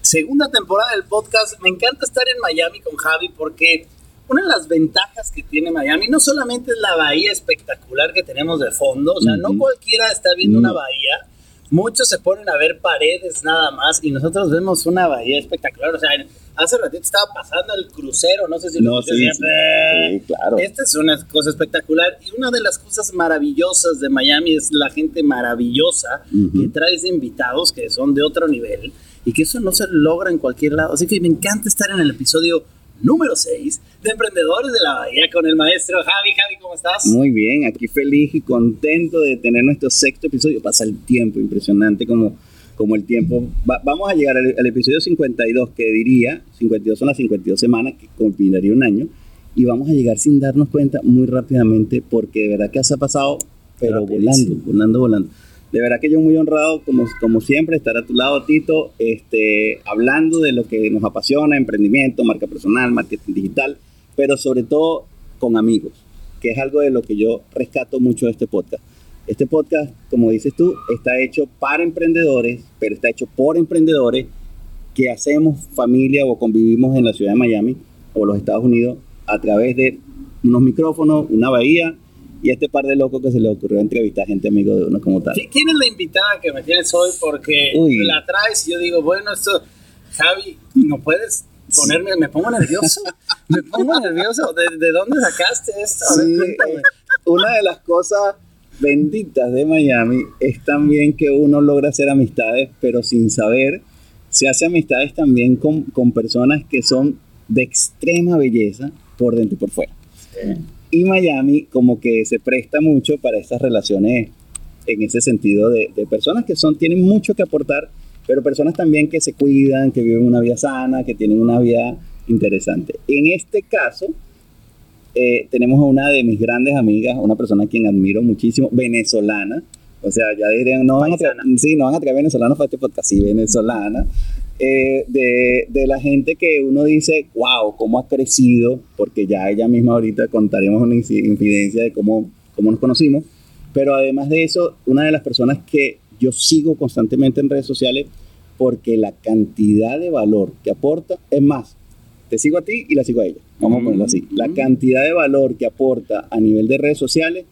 Segunda temporada del podcast. Me encanta estar en Miami con Javi porque una de las ventajas que tiene Miami no solamente es la bahía espectacular que tenemos de fondo, o sea, no cualquiera está viendo una bahía. Muchos se ponen a ver paredes nada más y nosotros vemos una bahía espectacular. O sea, hace ratito estaba pasando el crucero, no sé si lo no, sí, sí, claro. Esta es una cosa espectacular y una de las cosas maravillosas de Miami es la gente maravillosa que traes de invitados que son de otro nivel y que eso no se logra en cualquier lado. Así que me encanta estar en el episodio número 6 de Emprendedores de la Bahía con el maestro Javi. Javi, ¿cómo estás? Muy bien, aquí feliz y contento de tener nuestro sexto episodio. Pasa el tiempo, impresionante como, como el tiempo. vamos a llegar al, episodio 52, que diría, 52 son las 52 semanas, que culminaría un año, y vamos a llegar sin darnos cuenta muy rápidamente, porque de verdad que se ha pasado, pero volando, volando, volando de verdad que yo muy honrado, como, como siempre, estar a tu lado, Tito, este, hablando de lo que nos apasiona, emprendimiento, marca personal, marketing digital, pero sobre todo con amigos, que es algo de lo que yo rescato mucho de este podcast. Este podcast, como dices tú, está hecho para emprendedores, pero está hecho por emprendedores que hacemos familia o convivimos en la ciudad de Miami o los Estados Unidos a través de unos micrófonos, una bahía y este par de locos que se le ocurrió entrevistar a gente amigo de uno como tal. ¿Quién es la invitada que me tienes hoy? Porque la traes y yo digo, bueno, esto, Javi, ¿no puedes ponerme, me pongo nervioso? me pongo nervioso. ¿De, dónde sacaste esto? Sí, una de las cosas benditas de Miami es también que uno logra hacer amistades, pero sin saber, se hace amistades también con, con personas que son de extrema belleza por dentro y por fuera. Sí. Y Miami como que se presta mucho para estas relaciones en ese sentido de, personas que son, tienen mucho que aportar, pero personas también que se cuidan, que viven una vida sana, que tienen una vida interesante. En este caso, eh, tenemos a una de mis grandes amigas, una persona a quien admiro muchísimo, venezolana. O sea, ya dirían, no van, a traer, sí, no van a traer venezolanos para este podcast, sí, venezolana. Eh, de, de, la gente que uno dice, wow, cómo ha crecido, porque ya ella misma ahorita contaremos una incidencia de cómo, cómo nos conocimos, pero además de eso, una de las personas que yo sigo constantemente en redes sociales, porque la cantidad de valor que aporta, es más, te sigo a ti y la sigo a ella, vamos a ponerlo así, la cantidad de valor que aporta a nivel de redes sociales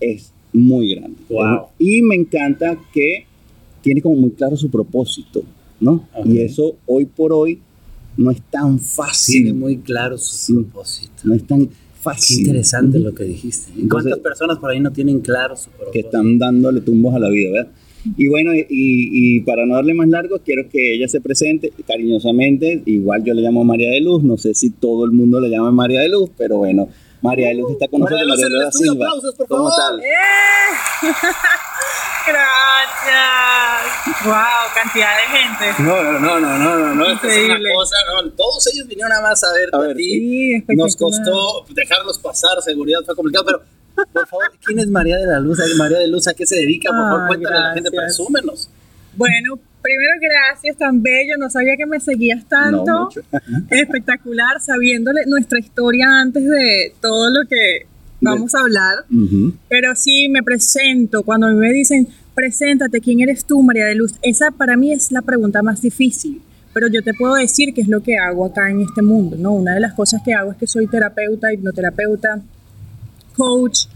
es muy grande. Wow. Y me encanta que tiene como muy claro su propósito. ¿no? Y eso hoy por hoy no es tan fácil. Tiene muy claro su propósito. No es tan fácil. Qué interesante lo que dijiste. ¿Cuántas personas por ahí no tienen claro su propósito? Que están dándole tumbos a la vida, ¿verdad? Y bueno, y, para no darle más largo, quiero que ella se presente cariñosamente. Igual yo le llamo María de Luz. No sé si todo el mundo le llama María de Luz, pero bueno, María de Luz está con nosotros. María de Luz, María aplausos, por ¿Cómo tal? ¡Eh! Gracias. Wow, cantidad de gente. No, no, no, no, no, no. Esta es una cosa, no. Todos ellos vinieron nada más a verte a, ver, a ti. Sí, Nos costó dejarlos pasar, seguridad fue complicado, pero por favor, ¿quién es María de la Luz? María de Luz, ¿a qué se dedica? Por favor, cuéntale a la gente, presúmenos. Bueno, primero gracias, tan bello, no sabía que me seguías tanto. Espectacular, sabiéndole nuestra historia antes de todo lo que vamos a hablar. Pero sí, me presento. Cuando me dicen, preséntate, ¿quién eres tú, María de Luz? Esa para mí es la pregunta más difícil. Pero yo te puedo decir qué es lo que hago acá en este mundo, ¿no? Una de las cosas que hago es que soy terapeuta, hipnoterapeuta, coach,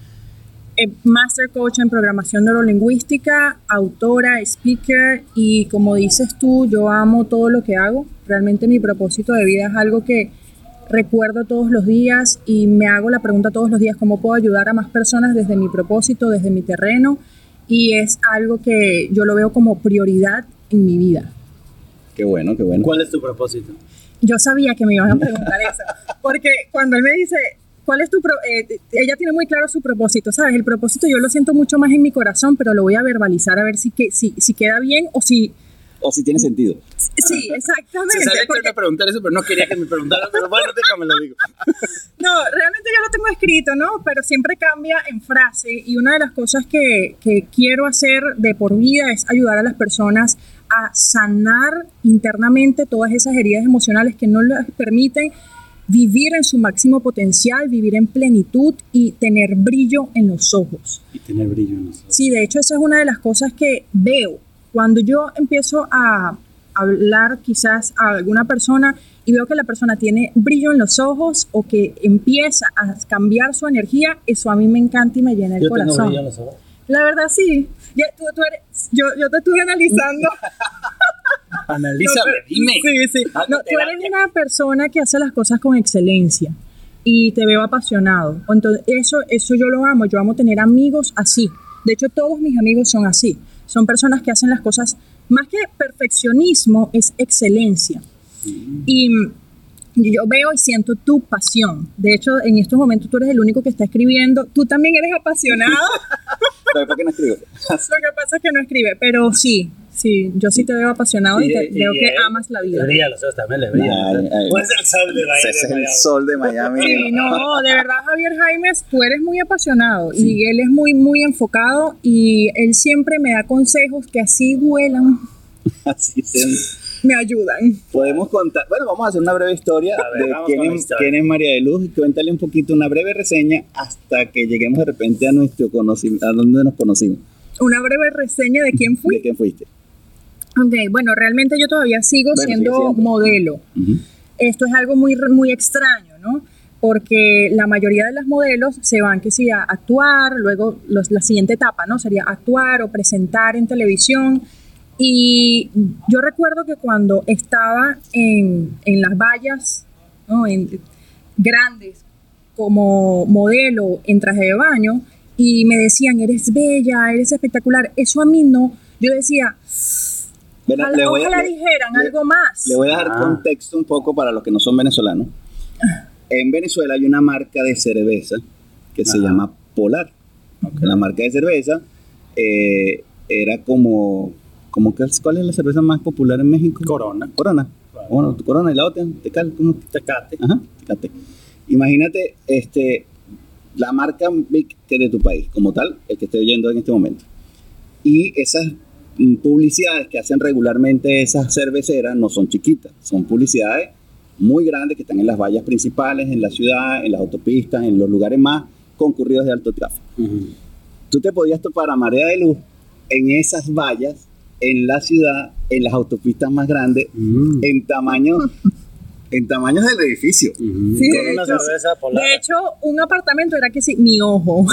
eh, master coach en programación neurolingüística, autora, speaker y como dices tú, yo amo todo lo que hago. Realmente mi propósito de vida es algo que recuerdo todos los días y me hago la pregunta todos los días, ¿cómo puedo ayudar a más personas desde mi propósito, desde mi terreno? Y es algo que yo lo veo como prioridad en mi vida. Qué bueno, qué bueno. ¿Cuál es tu propósito? Yo sabía que me iban a preguntar eso, porque cuando él me dice, ¿cuál es tu eh, ella tiene muy claro su propósito, ¿sabes? El propósito yo lo siento mucho más en mi corazón, pero lo voy a verbalizar a ver si, que, si, si queda bien o si o si tiene sentido. Sí, exactamente. Se sabía que iba a preguntar eso, pero no quería que me preguntaran, pero bueno, déjame lo digo. No, realmente yo lo tengo escrito, ¿no? Pero siempre cambia en frase y una de las cosas que, que quiero hacer de por vida es ayudar a las personas a sanar internamente todas esas heridas emocionales que no les permiten vivir en su máximo potencial, vivir en plenitud y tener brillo en los ojos. Y tener brillo en los ojos. Sí, de hecho esa es una de las cosas que veo. Cuando yo empiezo a hablar quizás a alguna persona y veo que la persona tiene brillo en los ojos o que empieza a cambiar su energía, eso a mí me encanta y me llena el yo corazón. Tengo brillo en los ojos. La verdad sí. tú, tú eres, yo, yo te estuve analizando. Analízame, dime. Sí, sí. No, tú eres una persona que hace las cosas con excelencia y te veo apasionado. Entonces, eso, eso yo lo amo. Yo amo tener amigos así. De hecho, todos mis amigos son así. Son personas que hacen las cosas, más que perfeccionismo, es excelencia. Y yo veo y siento tu pasión. De hecho, en estos momentos tú eres el único que está escribiendo. Tú también eres apasionado. ¿Por qué no escribe? Lo que pasa es que no escribe, pero sí, Sí, yo sí te veo apasionado y, te, veo que amas la vida. Le brilla los ojos también, le brilla. Pues el sol de Miami. es el sol de Miami. Sí, no, de verdad, Javier Jaimes, tú eres muy apasionado y él es muy, muy enfocado y él siempre me da consejos que así duelan. Así me ayudan. Podemos contar, bueno, vamos a hacer una breve historia de quién es, quién es, María de Luz y cuéntale un poquito, una breve reseña hasta que lleguemos de repente a nuestro conocimiento, a donde nos conocimos. Una breve reseña de quién fui. De quién fuiste. Ok, bueno, realmente yo todavía sigo siendo modelo. Esto es algo muy, muy extraño, ¿no? Porque la mayoría de las modelos se van que sí a actuar, luego la siguiente etapa, ¿no? Sería actuar o presentar en televisión. Y yo recuerdo que cuando estaba en, en las vallas, ¿no? En, grandes, como modelo en traje de baño, y me decían, eres bella, eres espectacular, eso a mí no, yo decía, ojalá, le voy a, dijeran algo más. Le voy a dar ah. contexto un poco para los que no son venezolanos. En Venezuela hay una marca de cerveza que se llama Polar. La marca de cerveza eh, era como, como ¿cuál es la cerveza más popular en México? Corona. Corona. Bueno, Corona y la otra, Tecate. ¿cómo? Tecate. Ajá, Tecate. Imagínate este, la marca Big que de tu país, como tal, el que estoy oyendo en este momento. Y esas publicidades que hacen regularmente esas cerveceras no son chiquitas, son publicidades muy grandes que están en las vallas principales, en la ciudad, en las autopistas, en los lugares más concurridos de alto tráfico. Tú te podías topar a marea de luz en esas vallas, en la ciudad, en las autopistas más grandes, mm. en tamaño en tamaños del edificio. Sí, de, hecho, un apartamento era que sí, mi ojo.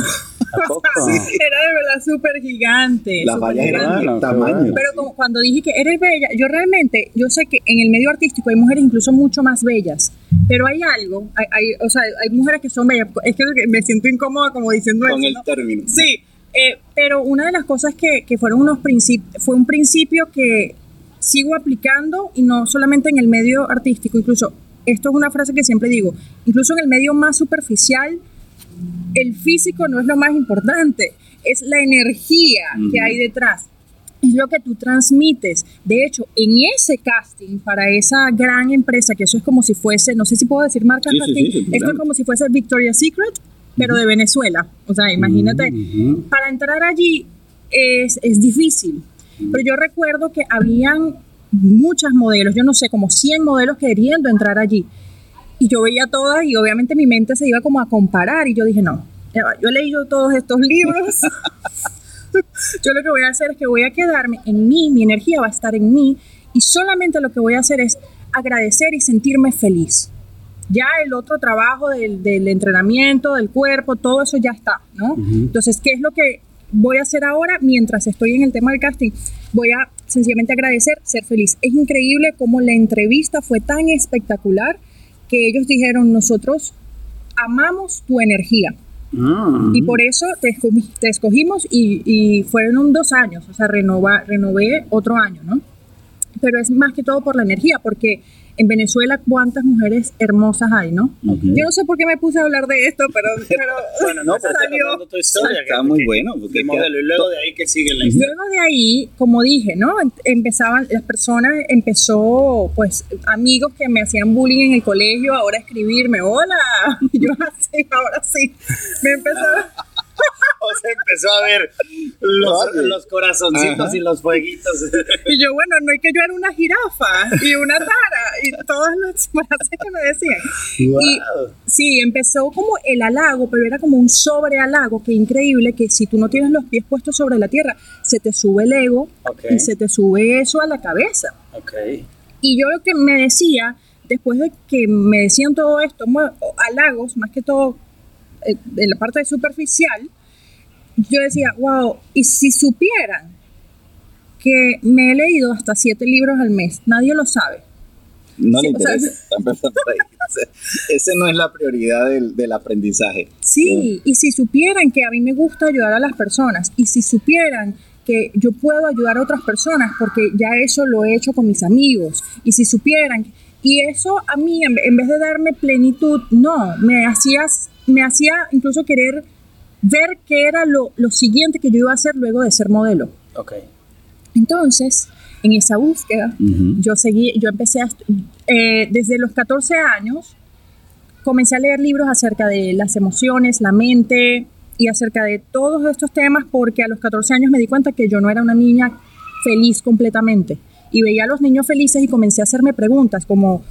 era de verdad súper gigante. Vallas eran tamaño. Pero como cuando dije que eres bella, yo realmente, yo sé que en el medio artístico hay mujeres incluso mucho más bellas. Pero hay algo, hay, o sea, hay mujeres que son bellas. Es que me siento incómoda como diciendo Con el término. Sí, eh, pero una de las cosas que, que fueron unos principios, fue un principio que sigo aplicando y no solamente en el medio artístico, incluso esto es una frase que siempre digo, incluso en el medio más superficial, el físico no es lo más importante, es la energía que hay detrás. Es lo que tú transmites. De hecho, en ese casting para esa gran empresa, que eso es como si fuese, no sé si puedo decir marca casting, esto es como si fuese Victoria's Secret, pero de Venezuela. O sea, imagínate, para entrar allí es, es difícil pero yo recuerdo que habían muchas modelos, yo no sé, como 100 modelos queriendo entrar allí. Y yo veía todas y obviamente mi mente se iba como a comparar y yo dije, no, yo he leído todos estos libros. yo lo que voy a hacer es que voy a quedarme en mí, mi energía va a estar en mí y solamente lo que voy a hacer es agradecer y sentirme feliz. Ya el otro trabajo del, del entrenamiento, del cuerpo, todo eso ya está, ¿no? Entonces, ¿qué es lo que voy a hacer ahora mientras estoy en el tema del casting? Voy a sencillamente agradecer, ser feliz. Es increíble cómo la entrevista fue tan espectacular que ellos dijeron, nosotros amamos tu energía. Ah. Y por eso te, te escogimos y, y, fueron dos años, o sea, renova, renové otro año, ¿no? Pero es más que todo por la energía, porque en Venezuela cuántas mujeres hermosas hay, ¿no? Yo no sé por qué me puse a hablar de esto, pero, pero bueno, no, salió. Tu historia, está muy bueno. Porque modelo, y luego de ahí que sigue la historia. Luego de ahí, como dije, ¿no? Empezaban, las personas, empezó, pues, amigos que me hacían bullying en el colegio, ahora escribirme, hola, yo así, ahora sí. Me empezaron... se empezó a ver los, los corazoncitos y los fueguitos. Y yo, bueno, no hay que yo era una jirafa y una tara y todas las frases que me decían. Y sí, empezó como el halago, pero era como un sobrehalago, que increíble que si tú no tienes los pies puestos sobre la tierra, se te sube el ego y se te sube eso a la cabeza. Okay. Y yo lo que me decía, después de que me decían todo esto, halagos, más que todo eh, en la parte superficial, yo decía, wow, y si supieran que me he leído hasta siete libros al mes, nadie lo sabe. No le interesa. Ese no es la prioridad del, del aprendizaje. Sí, y si supieran que a mí me gusta ayudar a las personas, y si supieran que yo puedo ayudar a otras personas, porque ya eso lo he hecho con mis amigos, y si supieran, y eso a mí, en vez de darme plenitud, no, me hacía, me hacía incluso querer ver qué era lo, lo siguiente que yo iba a hacer luego de ser modelo. Ok. Entonces, en esa búsqueda, yo seguí, yo empecé a, eh, desde los 14 años, comencé a leer libros acerca de las emociones, la mente y acerca de todos estos temas porque a los 14 años me di cuenta que yo no era una niña feliz completamente y veía a los niños felices y comencé a hacerme preguntas como,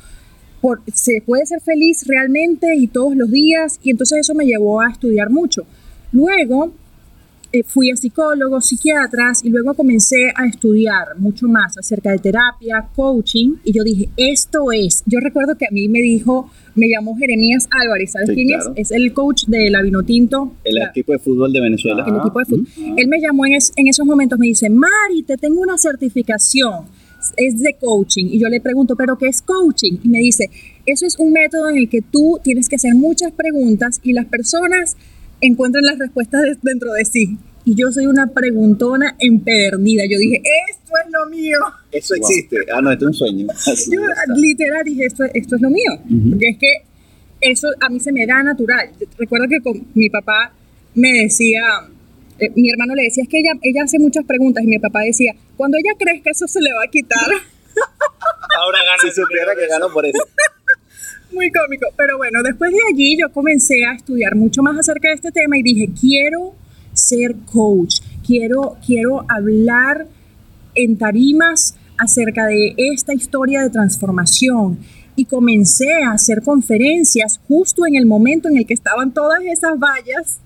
¿se puede ser feliz realmente y todos los días? Y entonces eso me llevó a estudiar mucho. Luego eh, fui a psicólogos, psiquiatras y luego comencé a estudiar mucho más acerca de terapia, coaching y yo dije, esto es, yo recuerdo que a mí me dijo, me llamó Jeremías Álvarez, ¿sabes quién es? Es el coach de la Vinotinto. El equipo de fútbol de Venezuela. El equipo de fútbol. Él me llamó en, en esos momentos, me dice, Mari, te tengo una certificación es de coaching. Y yo le pregunto, ¿pero qué es coaching? Y me dice, eso es un método en el que tú tienes que hacer muchas preguntas y las personas encuentran las respuestas dentro de sí. Y yo soy una preguntona empedernida. Yo dije, esto es lo mío. Eso existe. Ah, no, esto es un sueño. yo literal dije, esto, esto es lo mío. Porque es que eso a mí se me da natural. Recuerdo que con mi papá me decía, eh, mi hermano le decía, es que ella, ella hace muchas preguntas y mi papá decía, cuando ella cree que eso se le va a quitar. Ahora gana. Si supiera que gano por eso. Muy cómico. Pero bueno, después de allí yo comencé a estudiar mucho más acerca de este tema y dije, quiero ser coach, quiero, quiero hablar en tarimas acerca de esta historia de transformación. Y comencé a hacer conferencias justo en el momento en el que estaban todas esas vallas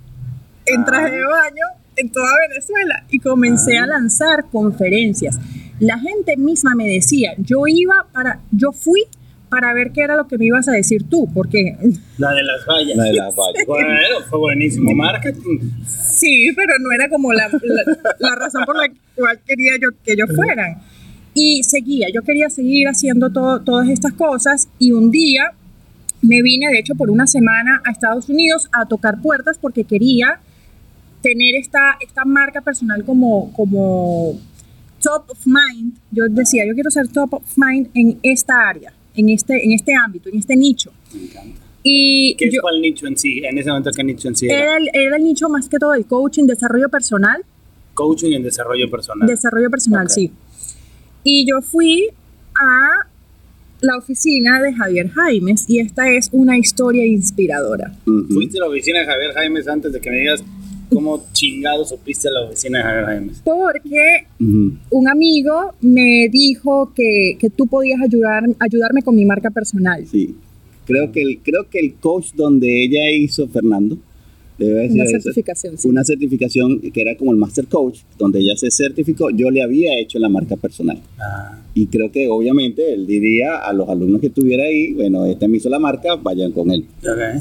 en traje de baño en toda Venezuela y comencé a lanzar conferencias. La gente misma me decía, yo iba para, yo fui para ver qué era lo que me ibas a decir tú, porque... La de las vallas. La de las vallas. Bueno, fue buenísimo. Marketing. Sí, pero no era como la, la, razón por la cual quería yo que yo fueran. Y seguía, yo quería seguir haciendo todo, todas estas cosas y un día me vine, de hecho, por una semana a Estados Unidos a tocar puertas porque quería tener esta, esta marca personal como, como top of mind, yo decía, yo quiero ser top of mind en esta área, en este, en este ámbito, en este nicho. Me encanta. Y ¿Qué es cuál nicho en sí? En ese momento, ¿qué nicho en sí era? Era el, nicho más que todo el coaching, desarrollo personal. Coaching en desarrollo personal. Desarrollo personal, sí. Y yo fui a la oficina de Javier Jaimes y esta es una historia inspiradora. ¿Fuiste a la oficina de Javier Jaimes antes de que me digas ¿Cómo chingado supiste a la oficina de Javier? Porque un amigo me dijo que, que, tú podías ayudar, ayudarme con mi marca personal. Sí. Creo que el, creo que el coach donde ella hizo, Fernando, debe una certificación. Sí. Una certificación que era como el Master Coach, donde ella se certificó, yo le había hecho la marca personal. Ah. Y creo que obviamente él diría a los alumnos que estuviera ahí, bueno, este me hizo la marca, vayan con él.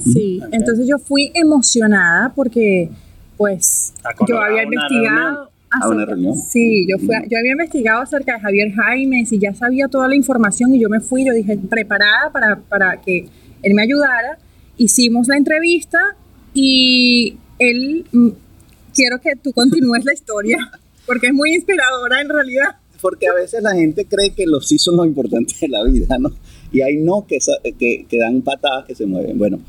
Sí, entonces yo fui emocionada porque pues yo había investigado. ¿A una reunión? Sí, yo, fui, yo había investigado acerca de Javier Jaimes y ya sabía toda la información y yo me fui, yo dije, preparada para, para que él me ayudara. Hicimos la entrevista y él, mm, quiero que tú continúes la historia, porque es muy inspiradora en realidad. Porque a veces la gente cree que los sí son lo importante de la vida, ¿no? Y hay no que, que, que dan patadas que se mueven. Bueno,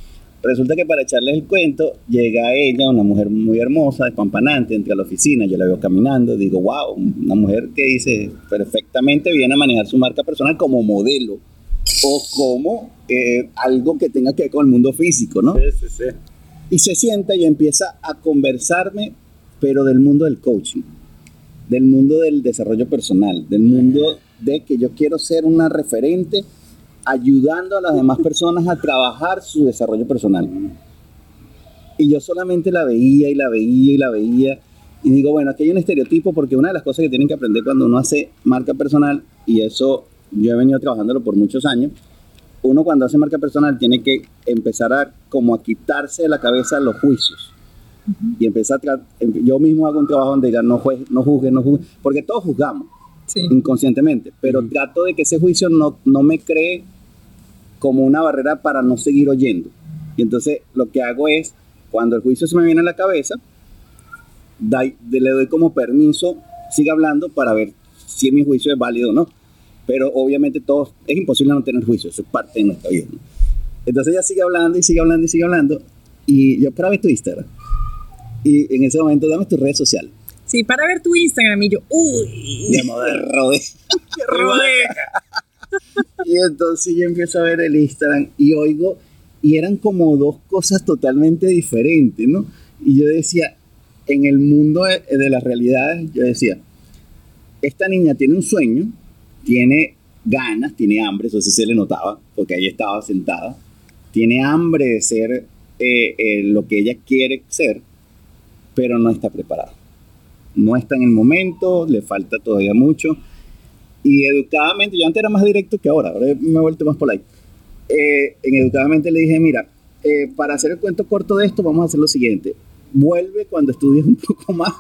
Resulta que para echarles el cuento, llega ella, una mujer muy hermosa, despampanante, entra a la oficina, yo la veo caminando, digo, wow, una mujer que dice perfectamente viene a manejar su marca personal como modelo o como eh, algo que tenga que ver con el mundo físico, ¿no? Sí, sí, sí. Y se sienta y empieza a conversarme pero del mundo del coaching, del mundo del desarrollo personal, del mundo de que yo quiero ser una referente ayudando a las demás personas a trabajar su desarrollo personal. Y yo solamente la veía y la veía y la veía. Y digo, bueno, aquí hay un estereotipo porque una de las cosas que tienen que aprender cuando uno hace marca personal, y eso yo he venido trabajándolo por muchos años, uno cuando hace marca personal tiene que empezar a como a quitarse de la cabeza los juicios. Y empezar a em, yo mismo hago un trabajo donde diga no, juzgue, no juzgue, no juzgue, porque todos juzgamos inconscientemente, pero trato de que ese juicio no, no me cree como una barrera para no seguir oyendo. Y entonces lo que hago es, cuando el juicio se me viene a la cabeza, le doy como permiso, siga hablando para ver si mi juicio es válido o no. Pero obviamente todos, es imposible no tener juicio, eso es parte de nuestra vida. Entonces ella sigue hablando y sigue hablando y sigue hablando. Y yo, para ver tu Instagram. Y en ese momento, dame tu red social. Sí, para ver tu Instagram. Y yo, uy. De rodé. y entonces yo empiezo a ver el Instagram y oigo, y eran como dos cosas totalmente diferentes, ¿no? Y yo decía, en el mundo de, de las realidades, yo decía, esta niña tiene un sueño, tiene ganas, tiene hambre, eso sí se le notaba, porque ahí estaba sentada, tiene hambre de ser eh, eh, lo que ella quiere ser, pero no está preparada. No está en el momento, le falta todavía mucho. Y educadamente, yo antes era más directo que ahora, ahora me he vuelto más polite. Eh, en educadamente le dije, mira, eh, para hacer el cuento corto de esto, vamos a hacer lo siguiente. Vuelve cuando estudies un poco más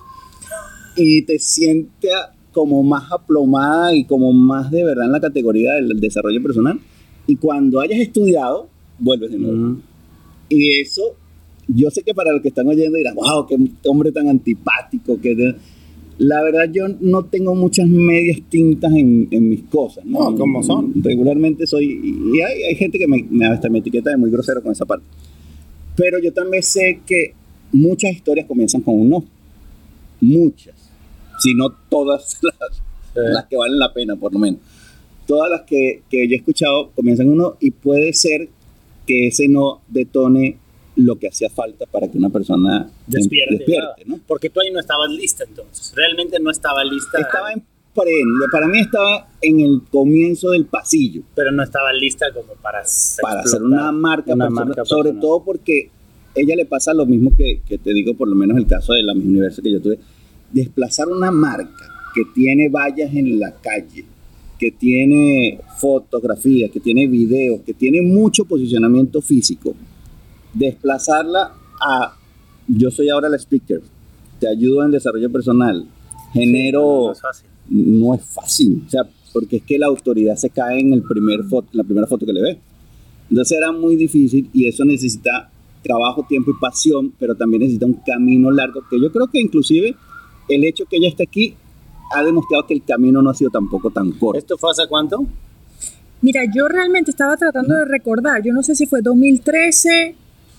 y te sientes como más aplomada y como más de verdad en la categoría del desarrollo personal. Y cuando hayas estudiado, vuelves de nuevo. Y eso, yo sé que para los que están oyendo dirán, wow, qué hombre tan antipático, que la verdad yo no tengo muchas medias tintas en, en mis cosas, ¿no? ¿Cómo son? Regularmente soy, y hay, hay gente que me, me, hasta me etiqueta de muy grosero con esa parte. Pero yo también sé que muchas historias comienzan con un no. Muchas. Si no todas las, las que valen la pena, por lo menos. Todas las que, que yo he escuchado comienzan con un no y puede ser que ese no detone lo que hacía falta para que una persona despierte, ¿no? Porque tú ahí no estabas lista entonces, realmente no estaba lista. Estaba en para mí estaba en el comienzo del pasillo. Pero no estaba lista como para Para hacer una marca, una marca sobre todo porque ella le pasa lo mismo que, que, te digo, por lo menos el caso de la misma Universo que yo tuve, desplazar una marca que tiene vallas en la calle, que tiene fotografías, que tiene videos, que tiene mucho posicionamiento físico, desplazarla a yo soy ahora el speaker, te ayudo en desarrollo personal, genero... no, es fácil. no es fácil, o sea, porque es que la autoridad se cae en el primer foto, la primera foto que le ve. Entonces era muy difícil y eso necesita trabajo, tiempo y pasión, pero también necesita un camino largo, que yo creo que inclusive el hecho que ella esté aquí ha demostrado que el camino no ha sido tampoco tan corto. ¿Esto fue hace cuánto? Mira, yo realmente estaba tratando de recordar, yo no sé si fue 2013,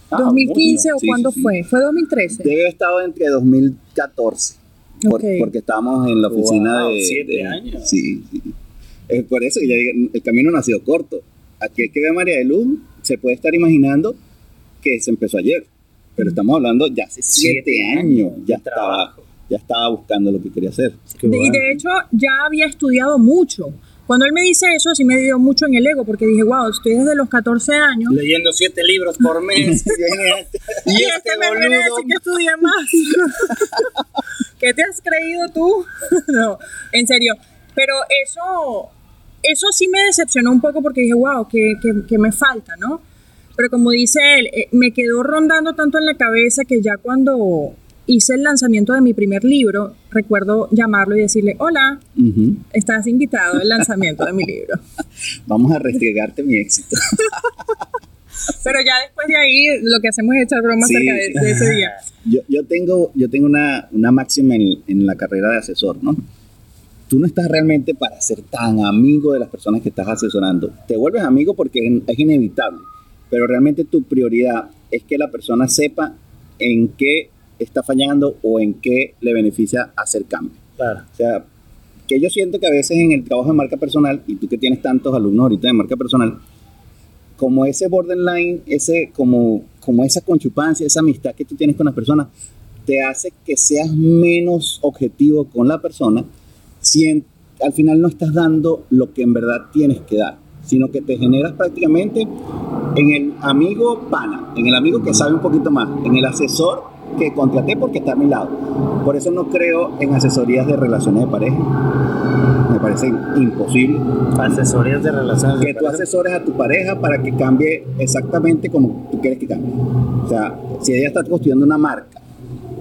2015 ah, o cuándo fue, fue 2013. Debe haber estado entre 2014, porque estábamos en la oficina de... Siete años. Sí, sí. Es por eso el camino no ha sido corto. Aquel que ve a María de Luz se puede estar imaginando que se empezó ayer, pero estamos hablando ya hace siete, años, ya estaba, ya estaba buscando lo que quería hacer. Y de hecho ya había estudiado mucho. Cuando él me dice eso, sí me dio mucho en el ego, porque dije, wow, estoy desde los 14 años. Leyendo siete libros por mes. y, este, este me viene a decir que estudié más. ¿Qué te has creído tú? no, en serio. Pero eso, eso sí me decepcionó un poco porque dije, wow, que, que, me falta, ¿no? Pero como dice él, eh, me quedó rondando tanto en la cabeza que ya cuando hice el lanzamiento de mi primer libro, recuerdo llamarlo y decirle, hola, estás invitado al lanzamiento de mi libro. Vamos a restregarte mi éxito. Pero ya después de ahí lo que hacemos es echar bromas acerca de, ese día. Yo, yo, tengo, yo tengo una, una máxima en, en, la carrera de asesor, ¿no? Tú no estás realmente para ser tan amigo de las personas que estás asesorando. Te vuelves amigo porque es inevitable, pero realmente tu prioridad es que la persona sepa en qué está fallando o en qué le beneficia hacer cambio. Claro. O sea, que yo siento que a veces en el trabajo de marca personal, y tú que tienes tantos alumnos ahorita de marca personal, como ese borderline, ese, como, como esa conchupancia, esa amistad que tú tienes con las personas, te hace que seas menos objetivo con la persona si al final no estás dando lo que en verdad tienes que dar, sino que te generas prácticamente en el amigo pana, en el amigo que sabe un poquito más, en el asesor que contraté porque está a mi lado. Por eso no creo en asesorías de relaciones de pareja. Me parece imposible. Asesorías de relaciones de pareja. Que tú asesores a tu pareja para que cambie exactamente como tú quieres que cambie. O sea, si ella está construyendo una marca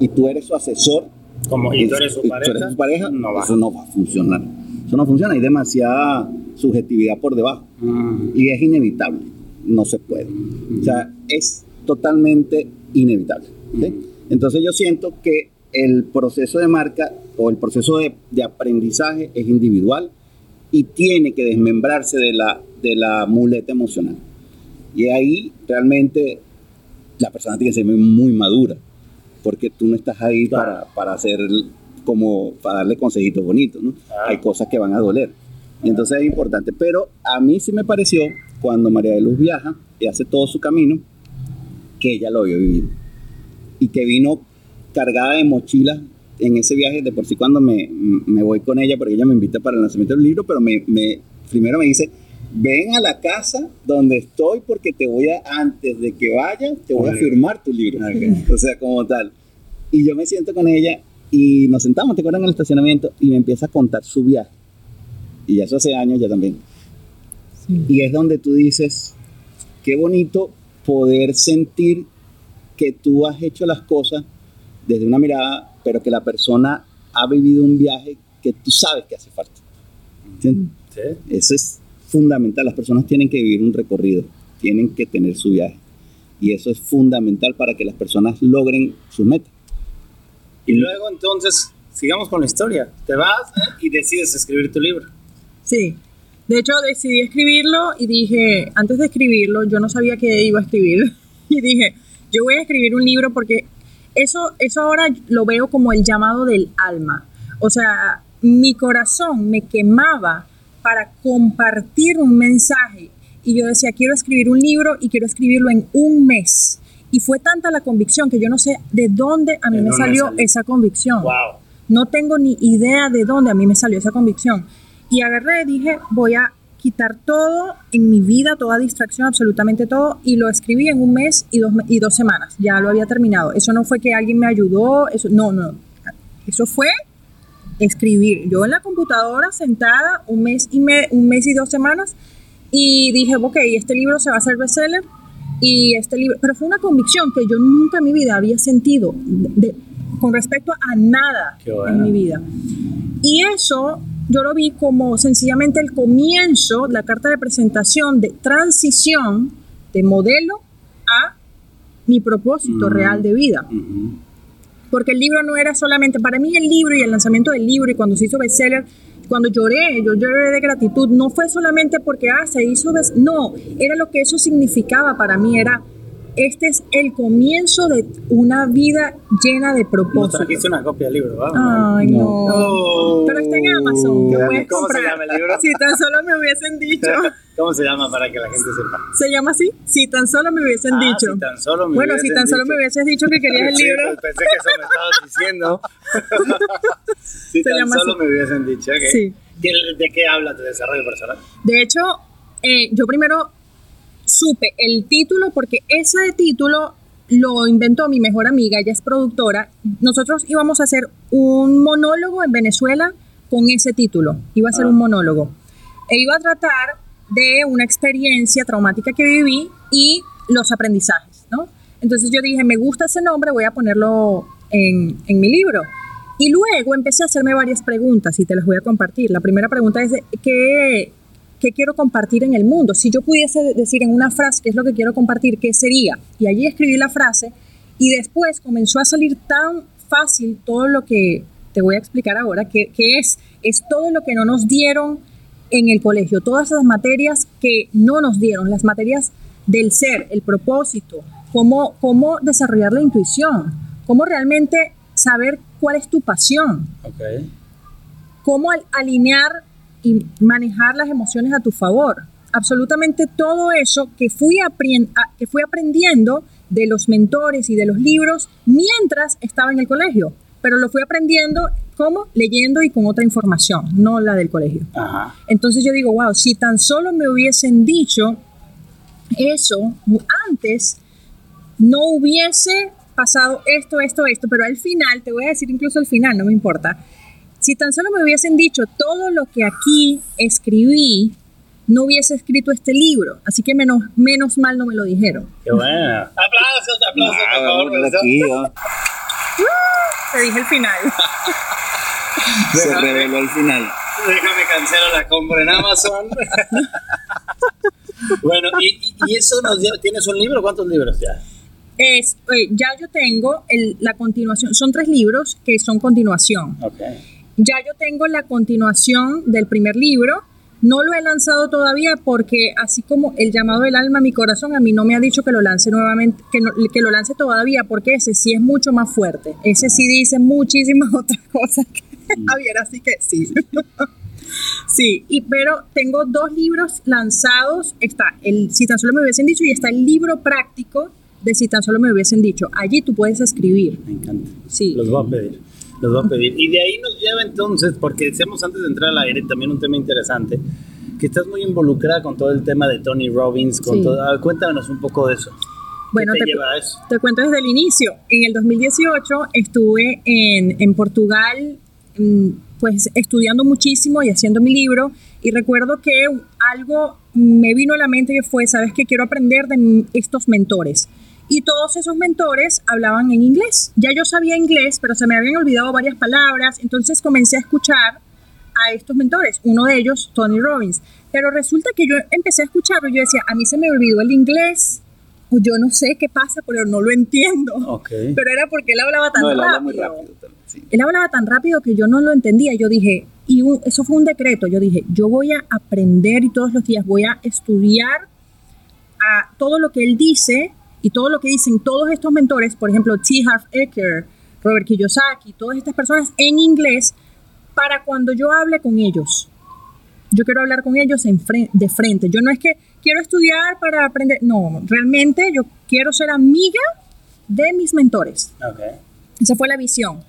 y tú eres su asesor, como, y, tú eres su pareja, no va. eso no va a funcionar. Eso no funciona, hay demasiada subjetividad por debajo mm. y es inevitable, no se puede. O sea, es totalmente inevitable. Entonces yo siento que el proceso de marca o el proceso de, de, aprendizaje es individual y tiene que desmembrarse de la, de la muleta emocional. Y ahí realmente la persona tiene que ser muy, madura, porque tú no estás ahí para, para hacer como, para darle consejitos bonitos, ¿no? Hay cosas que van a doler. Y entonces es importante. Pero a mí sí me pareció, cuando María de Luz viaja y hace todo su camino, que ella lo había vivido y que vino cargada de mochilas en ese viaje. De por sí, cuando me, me voy con ella, porque ella me invita para el lanzamiento del libro, pero me, me, primero me dice: Ven a la casa donde estoy porque te voy a, antes de que vaya, te voy a firmar tu libro. O sea, como tal. Y yo me siento con ella y nos sentamos, te acuerdas, en el estacionamiento y me empieza a contar su viaje. Y eso hace años ya también. Y es donde tú dices, qué bonito poder sentir que tú has hecho las cosas desde una mirada, pero que la persona ha vivido un viaje que tú sabes que hace falta. ¿Entiendes? Sí. Eso es fundamental. Las personas tienen que vivir un recorrido, tienen que tener su viaje. Y eso es fundamental para que las personas logren sus metas. Y luego entonces, sigamos con la historia. Te vas ¿eh? y decides escribir tu libro. Sí. De hecho, decidí escribirlo y dije, antes de escribirlo, yo no sabía que iba a escribir. Y dije, yo voy a escribir un libro porque eso, eso ahora lo veo como el llamado del alma. O sea, mi corazón me quemaba para compartir un mensaje y yo decía, quiero escribir un libro y quiero escribirlo en un mes. Y fue tanta la convicción que yo no sé de dónde a mí me salió, esa convicción. No tengo ni idea de dónde a mí me salió esa convicción. Y agarré, dije, voy a quitar todo en mi vida, toda distracción, absolutamente todo, y lo escribí en un mes y dos, y dos semanas. Ya lo había terminado. Eso no fue que alguien me ayudó, eso, no, no. Eso fue escribir. Yo en la computadora sentada un mes y, me, un mes y dos semanas y dije, ok, este libro se va a hacer bestseller y este libro, pero fue una convicción que yo nunca en mi vida había sentido de, con respecto a nada en mi vida. Y eso yo lo vi como sencillamente el comienzo, la carta de presentación de transición de modelo a mi propósito real de vida. Porque el libro no era solamente, para mí el libro y el lanzamiento del libro y cuando se hizo bestseller, cuando lloré, yo lloré de gratitud, no fue solamente porque, ah, se hizo, no, era lo que eso significaba para mí, era este es el comienzo de una vida llena de propósitos. trajiste una copia del libro, Ay, no. Pero está en Amazon. ¿Cómo se llama el libro? Si tan solo me hubiesen dicho. ¿Cómo se llama para que la gente sepa? Se llama así. Si tan solo me hubiesen ah, dicho. Si tan solo me bueno, si tan solo me hubieses dicho que querías el libro. Pues pensé que eso me estabas diciendo. si tan solo me hubiesen dicho. Sí. ¿De qué habla tu desarrollo personal? De hecho, eh, yo primero supe el título porque ese título lo inventó mi mejor amiga, ella es productora. Nosotros íbamos a hacer un monólogo en Venezuela con ese título. Iba a ser un ah. monólogo. E iba a tratar de una experiencia traumática que viví y los aprendizajes, ¿no? Entonces yo dije, me gusta ese nombre, voy a ponerlo en, en mi libro. Y luego empecé a hacerme varias preguntas y te las voy a compartir. La primera pregunta es, ¿qué, qué quiero compartir en el mundo. Si yo pudiese decir en una frase qué es lo que quiero compartir, ¿qué sería? Y allí escribí la frase y después comenzó a salir tan fácil todo lo que te voy a explicar ahora, que, es, es todo lo que no nos dieron en el colegio, todas esas materias que no nos dieron, las materias del ser, el propósito, cómo, cómo desarrollar la intuición, cómo realmente saber cuál es tu pasión, cómo alinear y manejar las emociones a tu favor. Absolutamente todo eso que fui, que fui aprendiendo de los mentores y de los libros mientras estaba en el colegio, pero lo fui aprendiendo como leyendo y con otra información, no la del colegio. Entonces yo digo, wow, si tan solo me hubiesen dicho eso antes, no hubiese pasado esto, esto, esto, pero al final, te voy a decir incluso al final, no me importa, si tan solo me hubiesen dicho todo lo que aquí escribí, no hubiese escrito este libro. Así que menos, menos mal no me lo dijeron. Qué bueno. aplausos, aplausos, por favor. Te dije el final. Se reveló el final. Déjame cancelar la compra en Amazon. bueno, y, y, eso nos ¿tienes un libro? ¿Cuántos libros ya? Es, ya yo tengo el, la continuación, son tres libros que son continuación. Okay. Ya yo tengo la continuación del primer libro, no lo he lanzado todavía porque así como el llamado del alma a mi corazón, a mí no me ha dicho que lo lance nuevamente, que, que lo lance todavía porque ese sí es mucho más fuerte. Ese sí dice muchísimas otras cosas que Javier, así que sí. Sí, y, pero tengo dos libros lanzados. Está el Si tan solo me hubiesen dicho y está el libro práctico de Si tan solo me hubiesen dicho. Allí tú puedes escribir. Me encanta. Sí. Los voy a pedir los voy a pedir. Y de ahí nos lleva entonces, porque decíamos antes de entrar al aire, también un tema interesante, que estás muy involucrada con todo el tema de Tony Robbins. Con todo, cuéntanos un poco de eso. Bueno, te, te, cuento desde el inicio. En el 2018 estuve en, en Portugal, mm, pues estudiando muchísimo y haciendo mi libro. Y recuerdo que algo me vino a la mente que fue, ¿sabes qué? Quiero aprender de estos mentores y todos esos mentores hablaban en inglés. Ya yo sabía inglés, pero se me habían olvidado varias palabras, entonces comencé a escuchar a estos mentores, uno de ellos, Tony Robbins. Pero resulta que yo empecé a escucharlo y yo decía, a mí se me olvidó el inglés, o yo no sé qué pasa, pero no lo entiendo. Pero era porque él hablaba tan rápido. Él hablaba tan rápido que yo no lo entendía. Yo dije, y eso fue un decreto, yo dije, yo voy a aprender y todos los días voy a estudiar a todo lo que él dice y todo lo que dicen todos estos mentores, por ejemplo, T. Harv Eker, Robert Kiyosaki, todas estas personas en inglés, para cuando yo hable con ellos. Yo quiero hablar con ellos en de frente. Yo no es que quiero estudiar para aprender, no, realmente yo quiero ser amiga de mis mentores. Okay. Esa fue la visión.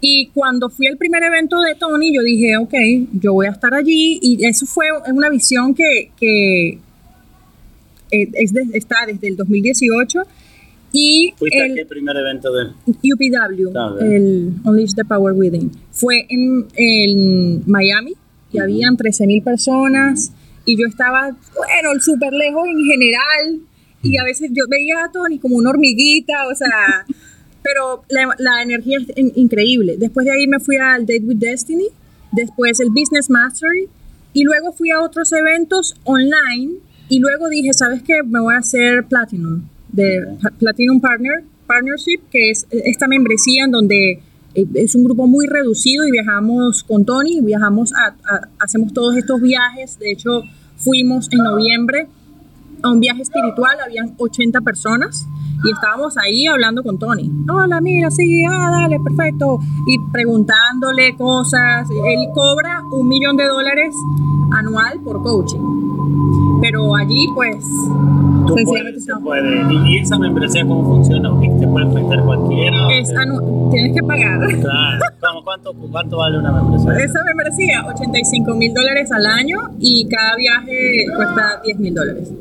Y cuando fui al primer evento de Tony, yo dije, ok, yo voy a estar allí. Y eso fue una visión que, que, eh, es está desde el 2018. Y ¿Fuiste el, a qué primer evento de UPW, ah, el Unleash the Power Within. Fue en, en Miami y habían 13.000 personas y yo estaba, bueno, súper lejos en general y a veces yo veía a Tony como una hormiguita, o sea, pero la, la, energía es increíble. Después de ahí me fui al Date with Destiny, después el Business Mastery y luego fui a otros eventos online y luego dije, ¿sabes qué? Me voy a hacer Platinum, de Platinum Partner, Partnership, que es esta membresía en donde eh, es un grupo muy reducido y viajamos con Tony, viajamos a, hacemos todos estos viajes. De hecho, fuimos en noviembre a un viaje espiritual, habían 80 personas y estábamos ahí hablando con Tony. Hola, mira, sí, ah, dale, perfecto. Y preguntándole cosas. Él cobra un millón de dólares anual por coaching. Pero allí, pues, Tú puedes, se puede. ¿Y esa membresía cómo funciona? ¿Te puede enfrentar cualquiera? Es tienes que pagar. Claro. ¿Cuánto, ¿Cuánto vale una membresía? Esa membresía, 85 mil dólares al año y cada viaje cuesta 10 mil dólares.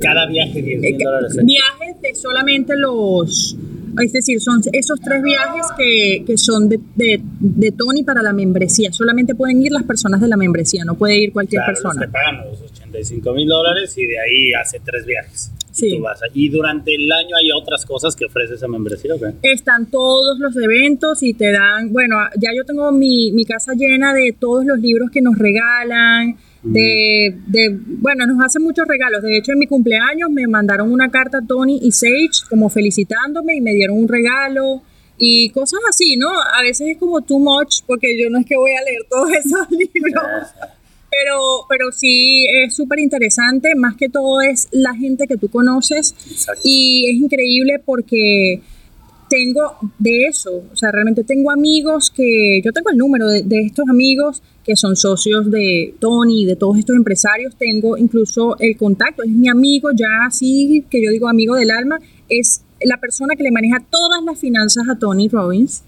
Cada viaje 10 mil eh, dólares. Viajes de solamente los es decir, son esos tres viajes que, que son de, de, de, Tony para la membresía. Solamente pueden ir las personas de la membresía, no puede ir cualquier persona. Te pagan los 85 mil dólares y de ahí hace tres viajes. Sí. Y, tú vas y durante el año hay otras cosas que ofrece esa membresía, ¿o Están todos los eventos y te dan, bueno, ya yo tengo mi, mi casa llena de todos los libros que nos regalan, de, de, bueno, nos hacen muchos regalos. De hecho, en mi cumpleaños me mandaron una carta Tony y Sage como felicitándome y me dieron un regalo y cosas así, ¿no? A veces es como too much porque yo no es que voy a leer todos esos libros. Pero, pero sí es súper interesante, más que todo es la gente que tú conoces y es increíble porque tengo de eso, o sea, realmente tengo amigos que, yo tengo el número de, de estos amigos que son socios de Tony, de todos estos empresarios. Tengo incluso el contacto, es mi amigo, ya así que yo digo amigo del alma, es la persona que le maneja todas las finanzas a Tony Robbins.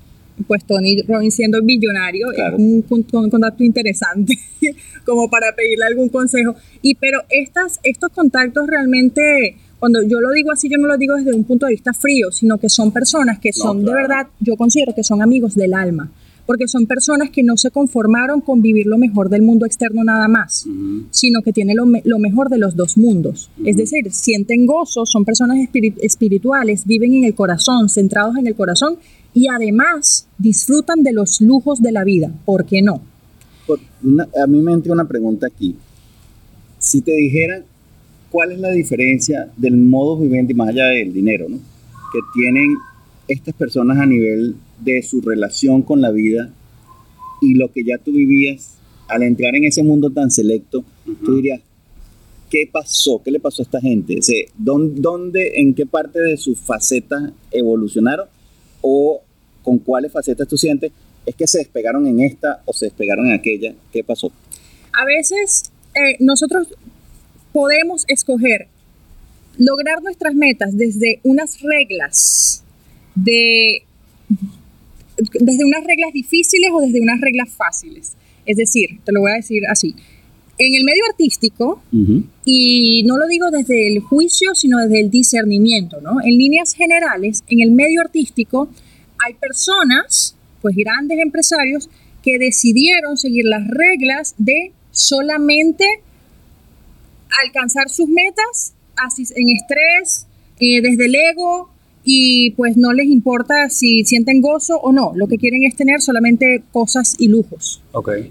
Pues Tony Robbins siendo billonario es un, contacto interesante como para pedirle algún consejo. Y pero estas, estos contactos realmente, cuando yo lo digo así, yo no lo digo desde un punto de vista frío, sino que son personas que son de verdad, yo considero que son amigos del alma porque son personas que no se conformaron con vivir lo mejor del mundo externo nada más, sino que tienen lo, mejor de los dos mundos. Es decir, sienten gozo, son personas espirituales, viven en el corazón, centrados en el corazón y además disfrutan de los lujos de la vida. ¿Por qué no? a mí me entra una pregunta aquí. Si te dijeran cuál es la diferencia del modo viviente y más allá del dinero, ¿no? que tienen estas personas a nivel de su relación con la vida y lo que ya tú vivías al entrar en ese mundo tan selecto, tú dirías, ¿qué pasó? ¿Qué le pasó a esta gente? ¿dónde, en qué parte de sus facetas evolucionaron? ¿O con cuáles facetas tú sientes? ¿Es que se despegaron en esta o se despegaron en aquella? ¿Qué pasó? A veces eh, nosotros podemos escoger lograr nuestras metas desde unas reglas de desde unas reglas difíciles o desde unas reglas fáciles. Es decir, te lo voy a decir así. En el medio artístico, y no lo digo desde el juicio, sino desde el discernimiento, ¿no? En líneas generales, en el medio artístico hay personas, pues grandes empresarios, que decidieron seguir las reglas de solamente alcanzar sus metas así, en estrés, eh, desde el ego, y pues no les importa si sienten gozo o no, lo que quieren es tener solamente cosas y lujos.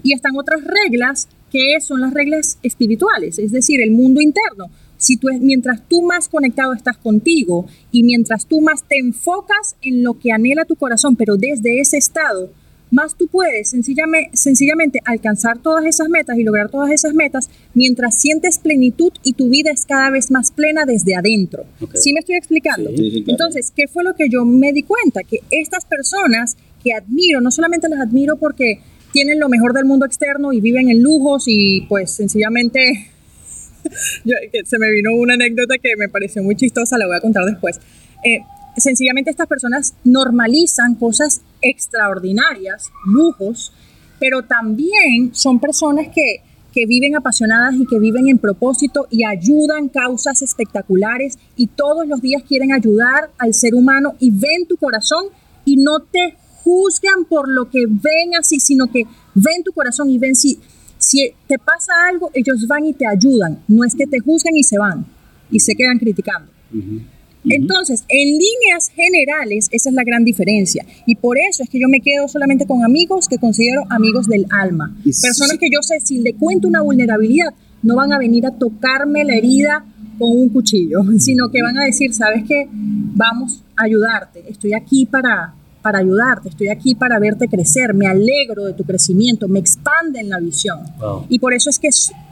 Y están otras reglas que son las reglas espirituales, es decir, el mundo interno. Si tú, mientras tú más conectado estás contigo y mientras tú más te enfocas en lo que anhela tu corazón, pero desde ese estado, más tú puedes sencillamente, sencillamente alcanzar todas esas metas y lograr todas esas metas mientras sientes plenitud y tu vida es cada vez más plena desde adentro. ¿Sí me estoy explicando? Entonces, ¿qué fue lo que yo me di cuenta? Que estas personas que admiro, no solamente las admiro porque tienen lo mejor del mundo externo y viven en lujos y pues sencillamente se me vino una anécdota que me pareció muy chistosa, la voy a contar después. Eh, sencillamente estas personas normalizan cosas extraordinarias, lujos, pero también son personas que, que viven apasionadas y que viven en propósito y ayudan causas espectaculares y todos los días quieren ayudar al ser humano y ven tu corazón y no te juzgan por lo que ven así, sino que ven tu corazón y ven si, si te pasa algo, ellos van y te ayudan, no es que te juzgan y se van y se quedan criticando. Entonces, en líneas generales, esa es la gran diferencia. Y por eso es que yo me quedo solamente con amigos que considero amigos del alma. Personas que yo sé, si le cuento una vulnerabilidad, no van a venir a tocarme la herida con un cuchillo, sino que van a decir, ¿sabes qué? Vamos a ayudarte. Estoy aquí para, para ayudarte, estoy aquí para verte crecer, me alegro de tu crecimiento, me expande en la visión. Y por eso es que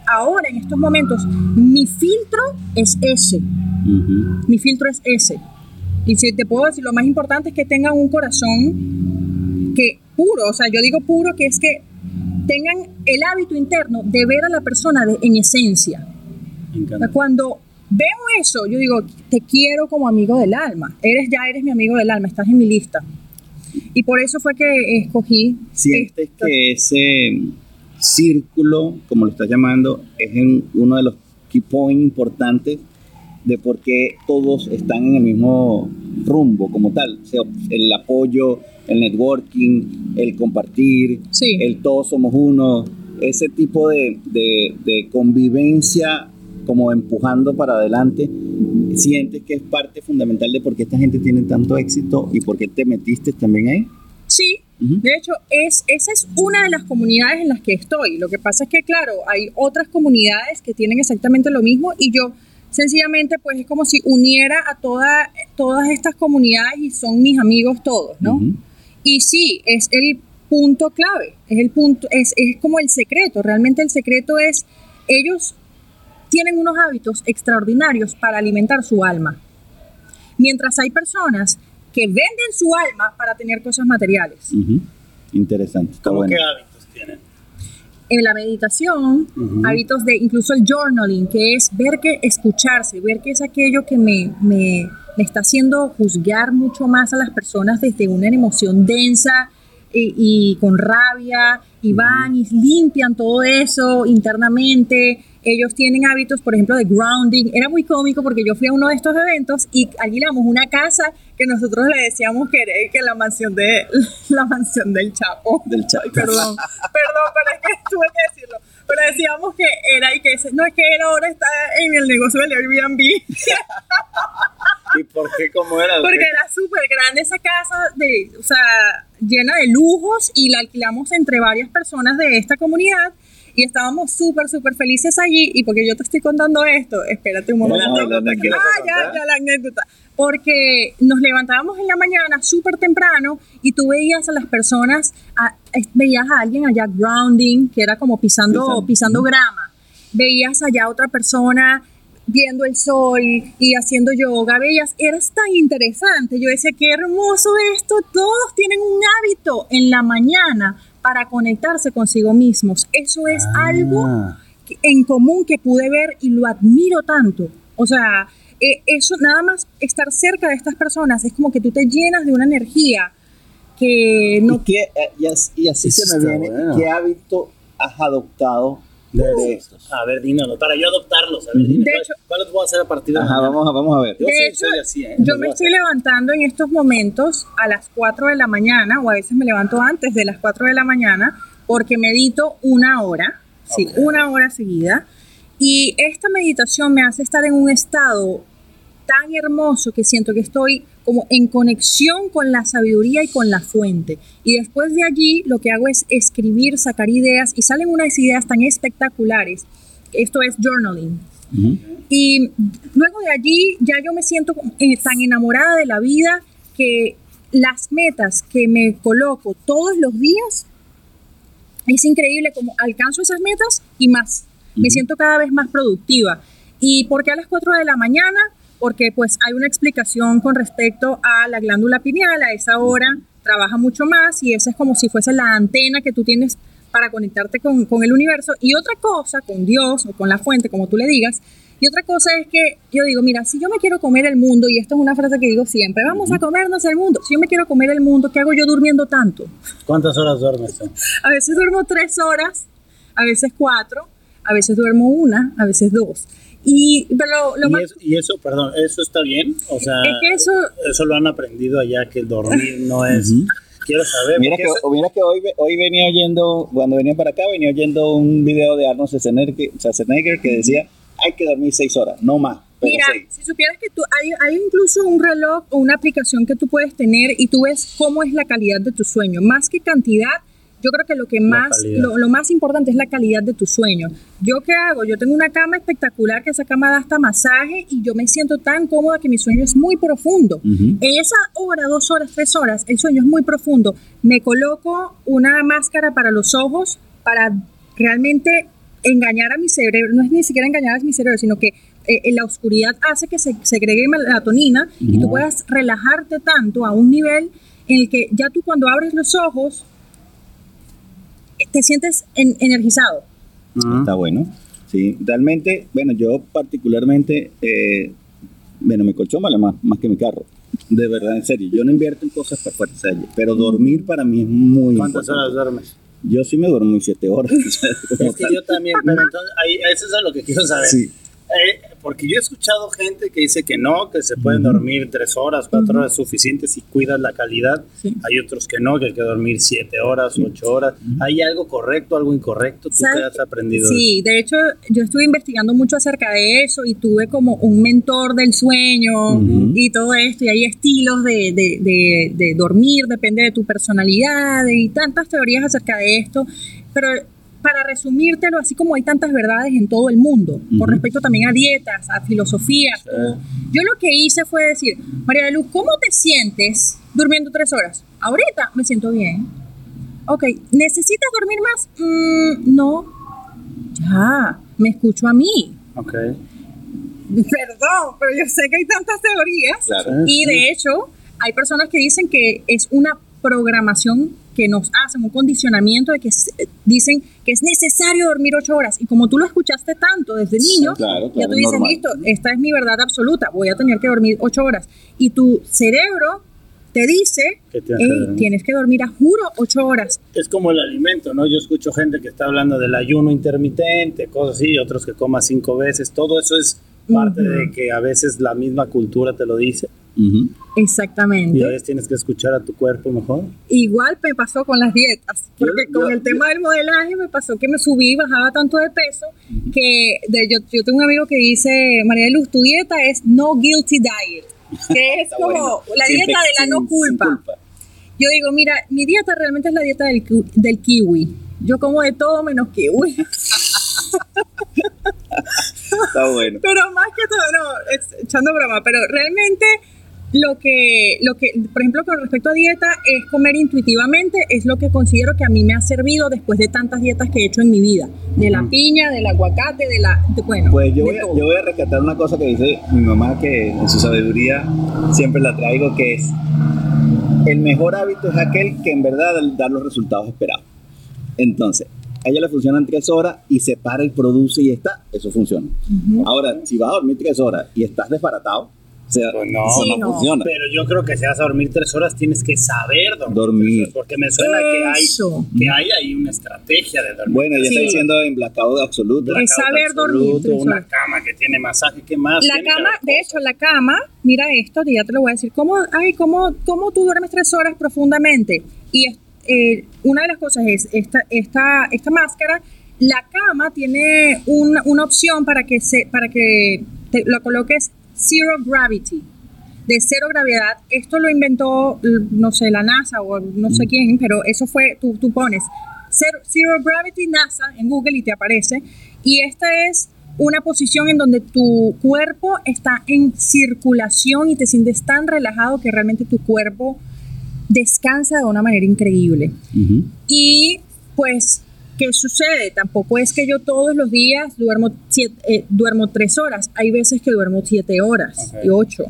ahora, en estos momentos, mi filtro es ese mi filtro es ese. Y si te puedo decir, lo más importante es que tengan un corazón que puro, o sea, yo digo puro, que es que tengan el hábito interno de ver a la persona en esencia. cuando veo eso, yo digo, te quiero como amigo del alma. Eres ya eres mi amigo del alma, estás en mi lista. Y por eso fue que escogí. Sientes que ese círculo, como lo estás llamando, es uno de los key points importantes de por qué todos están en el mismo rumbo como tal. O sea, el apoyo, el networking, el compartir, el todos somos uno, ese tipo de, de, convivencia como empujando para adelante, sientes que es parte fundamental de por qué esta gente tiene tanto éxito y por qué te metiste también ahí? Sí, de hecho, es, esa es una de las comunidades en las que estoy. Lo que pasa es que, claro, hay otras comunidades que tienen exactamente lo mismo y yo sencillamente pues es como si uniera a toda, todas estas comunidades y son mis amigos todos, ¿no? Y sí, es el punto clave, es el punto, es, es como el secreto, realmente el secreto es, ellos tienen unos hábitos extraordinarios para alimentar su alma. Mientras hay personas que venden su alma para tener cosas materiales. Interesante. ¿Cómo qué hábitos tienen? En la meditación, hábitos de incluso el journaling, que es ver que escucharse, ver que es aquello que me, me, me está haciendo juzgar mucho más a las personas desde una emoción densa y, con rabia y van y limpian todo eso internamente. Ellos tienen hábitos, por ejemplo, de grounding. Era muy cómico porque yo fui a uno de estos eventos y alquilamos una casa que nosotros le decíamos que era que la mansión de la mansión del Chapo. Del Chapo. perdón, perdón, pero es que tuve que decirlo. Pero decíamos que era y que no es que él ahora está en el negocio del Airbnb. ¿Y por qué cómo era? Porque era súper grande esa casa, de, o sea, llena de lujos y la alquilamos entre varias personas de esta comunidad y estábamos súper, súper felices allí. Y porque yo te estoy contando esto, espérate un momento. ah, ya, ya la anécdota. Porque nos levantábamos en la mañana súper temprano y tú veías a las personas, veías a alguien allá grounding, que era como pisando, pisando grama. Veías allá a otra persona viendo el sol y haciendo yoga, veías, eras tan interesante. Yo decía, qué hermoso esto, todos tienen un hábito en la mañana para conectarse consigo mismos. Eso es ah. algo en común que pude ver y lo admiro tanto. O sea, eh, eso nada más estar cerca de estas personas es como que tú te llenas de una energía que no... ¿Y, eh, así, se me viene, ¿qué hábito has adoptado de, estos. A ver, dímelo, para yo adoptarlos. A ver, dime, de ¿cuál, hecho, ¿cuál voy a hacer a partir de Ajá, vamos, a, vamos a ver. Yo, de hecho, así, ¿eh? yo me estoy levantando en estos momentos a las 4 de la mañana, o a veces me levanto antes de las 4 de la mañana, porque medito una hora, sí, una hora seguida. Y esta meditación me hace estar en un estado tan hermoso que siento que estoy como en conexión con la sabiduría y con la fuente. Y después de allí lo que hago es escribir, sacar ideas y salen unas ideas tan espectaculares. Esto es journaling. Y luego de allí ya yo me siento eh, tan enamorada de la vida que las metas que me coloco todos los días, es increíble como alcanzo esas metas y más. Me siento cada vez más productiva. ¿Y por qué a las 4 de la mañana? Porque pues hay una explicación con respecto a la glándula pineal, a esa hora trabaja mucho más y esa es como si fuese la antena que tú tienes para conectarte con, con, el universo. Y otra cosa, con Dios o con la fuente, como tú le digas, y otra cosa es que yo digo, mira, si yo me quiero comer el mundo, y esto es una frase que digo siempre, vamos a comernos el mundo, si yo me quiero comer el mundo, ¿qué hago yo durmiendo tanto? ¿Cuántas horas duermes? a veces duermo tres horas, a veces cuatro, a veces duermo una, a veces dos. Y, pero lo ¿Y, eso, y, eso, perdón, ¿eso está bien? O sea, eso, eso lo han aprendido allá, que el dormir no es... Quiero saber. Mira que, mira que hoy, hoy venía oyendo, cuando venía para acá, venía oyendo un video de Arnold Schwarzenegger, que decía, hay que dormir seis horas, no más. Mira, si supieras que tú, hay, hay incluso un reloj o una aplicación que tú puedes tener y tú ves cómo es la calidad de tu sueño, más que cantidad, yo creo que lo que más, lo, más importante es la calidad de tu sueño. ¿Yo qué hago? Yo tengo una cama espectacular que esa cama da hasta masaje y yo me siento tan cómoda que mi sueño es muy profundo. En esa hora, dos horas, tres horas, el sueño es muy profundo. Me coloco una máscara para los ojos para realmente engañar a mi cerebro. No es ni siquiera engañar a mi cerebro, sino que eh, la oscuridad hace que se segregue melatonina y tú puedas relajarte tanto a un nivel en el que ya tú cuando abres los ojos te sientes energizado. Está bueno. Sí, realmente, bueno, yo particularmente, eh, bueno, mi colchón vale más, más que mi carro. De verdad, en serio. Yo no invierto en cosas para fuerza, pero dormir para mí es muy ¿Cuántas horas duermes? Yo sí me duermo en siete horas. es que yo también, pero entonces, ahí, eso es lo que quiero saber. Sí. Eh, porque yo he escuchado gente que dice que no, que se pueden dormir tres horas, cuatro horas suficientes si cuidas la calidad. Hay otros que no, que hay que dormir siete horas, ocho horas. ¿Hay algo correcto, algo incorrecto? ¿Tú qué has aprendido? Sí, de hecho, yo estuve investigando mucho acerca de eso y tuve como un mentor del sueño y todo esto. Y hay estilos de, de, de dormir, depende de tu personalidad y tantas teorías acerca de esto. Pero para resumírtelo, así como hay tantas verdades en todo el mundo, con respecto también a dietas, a filosofías, yo lo que hice fue decir, María de Luz, ¿cómo te sientes durmiendo tres horas? Ahorita me siento bien. Ok, ¿necesitas dormir más? Mm, no. Ya, me escucho a mí. Ok. Perdón, pero yo sé que hay tantas teorías. Y de hecho, hay personas que dicen que es una programación que nos hacen, un condicionamiento de que dicen que es necesario dormir ocho horas. Y como tú lo escuchaste tanto desde niño, ya tú dices, listo, esta es mi verdad absoluta, voy a tener que dormir ocho horas. Y tu cerebro te dice, que tienes que dormir a juro ocho horas. Es como el alimento, ¿no? Yo escucho gente que está hablando del ayuno intermitente, cosas así, otros que coma cinco veces, todo eso es parte de que a veces la misma cultura te lo dice. Exactamente. Y a veces tienes que escuchar a tu cuerpo mejor. Igual me pasó con las dietas, porque con el tema del modelaje me pasó que me subí y bajaba tanto de peso que de, yo, yo tengo un amigo que dice, María Luz, tu dieta es no guilty diet que es como la dieta de la no culpa. Yo digo, mira, mi dieta realmente es la dieta del, del kiwi. Yo como de todo menos kiwi. Está bueno. Pero más que todo, no, echando broma, pero realmente lo que, lo que, por ejemplo, con respecto a dieta, es comer intuitivamente, es lo que considero que a mí me ha servido después de tantas dietas que he hecho en mi vida. De la piña, del aguacate, de la. bueno. Pues yo voy, a, yo voy a rescatar una cosa que dice mi mamá, que en su sabiduría siempre la traigo, que es: el mejor hábito es aquel que en verdad da los resultados esperados. Entonces, a ella le funcionan tres horas y se para y produce y está, eso funciona. Ahora, si vas a dormir tres horas y estás desbaratado, o sea, pues no, no, funciona. Pero yo creo que si vas a dormir tres horas tienes que saber dormir. porque me suena que hay, que hay ahí una estrategia de dormir. Bueno, ya está diciendo en blackout absoluto. es saber dormir. Una cama que tiene masaje, ¿qué más? La cama, de hecho, la cama, mira esto, ya te lo voy a decir. ¿Cómo, ay, cómo, cómo tú duermes tres horas profundamente? Y eh, una de las cosas es esta, esta, esta máscara. La cama tiene una, una opción para que, se, para que te lo coloques Zero Gravity, de cero gravedad. Esto lo inventó, no sé, la NASA o no sé mm. quién, pero eso fue, tú, tú pones Zero, Gravity NASA en Google y te aparece. Y esta es una posición en donde tu cuerpo está en circulación y te sientes tan relajado que realmente tu cuerpo descansa de una manera increíble. Y pues ¿Qué sucede? Tampoco es que yo todos los días duermo, eh, duermo tres horas. Hay veces que duermo siete horas y ocho.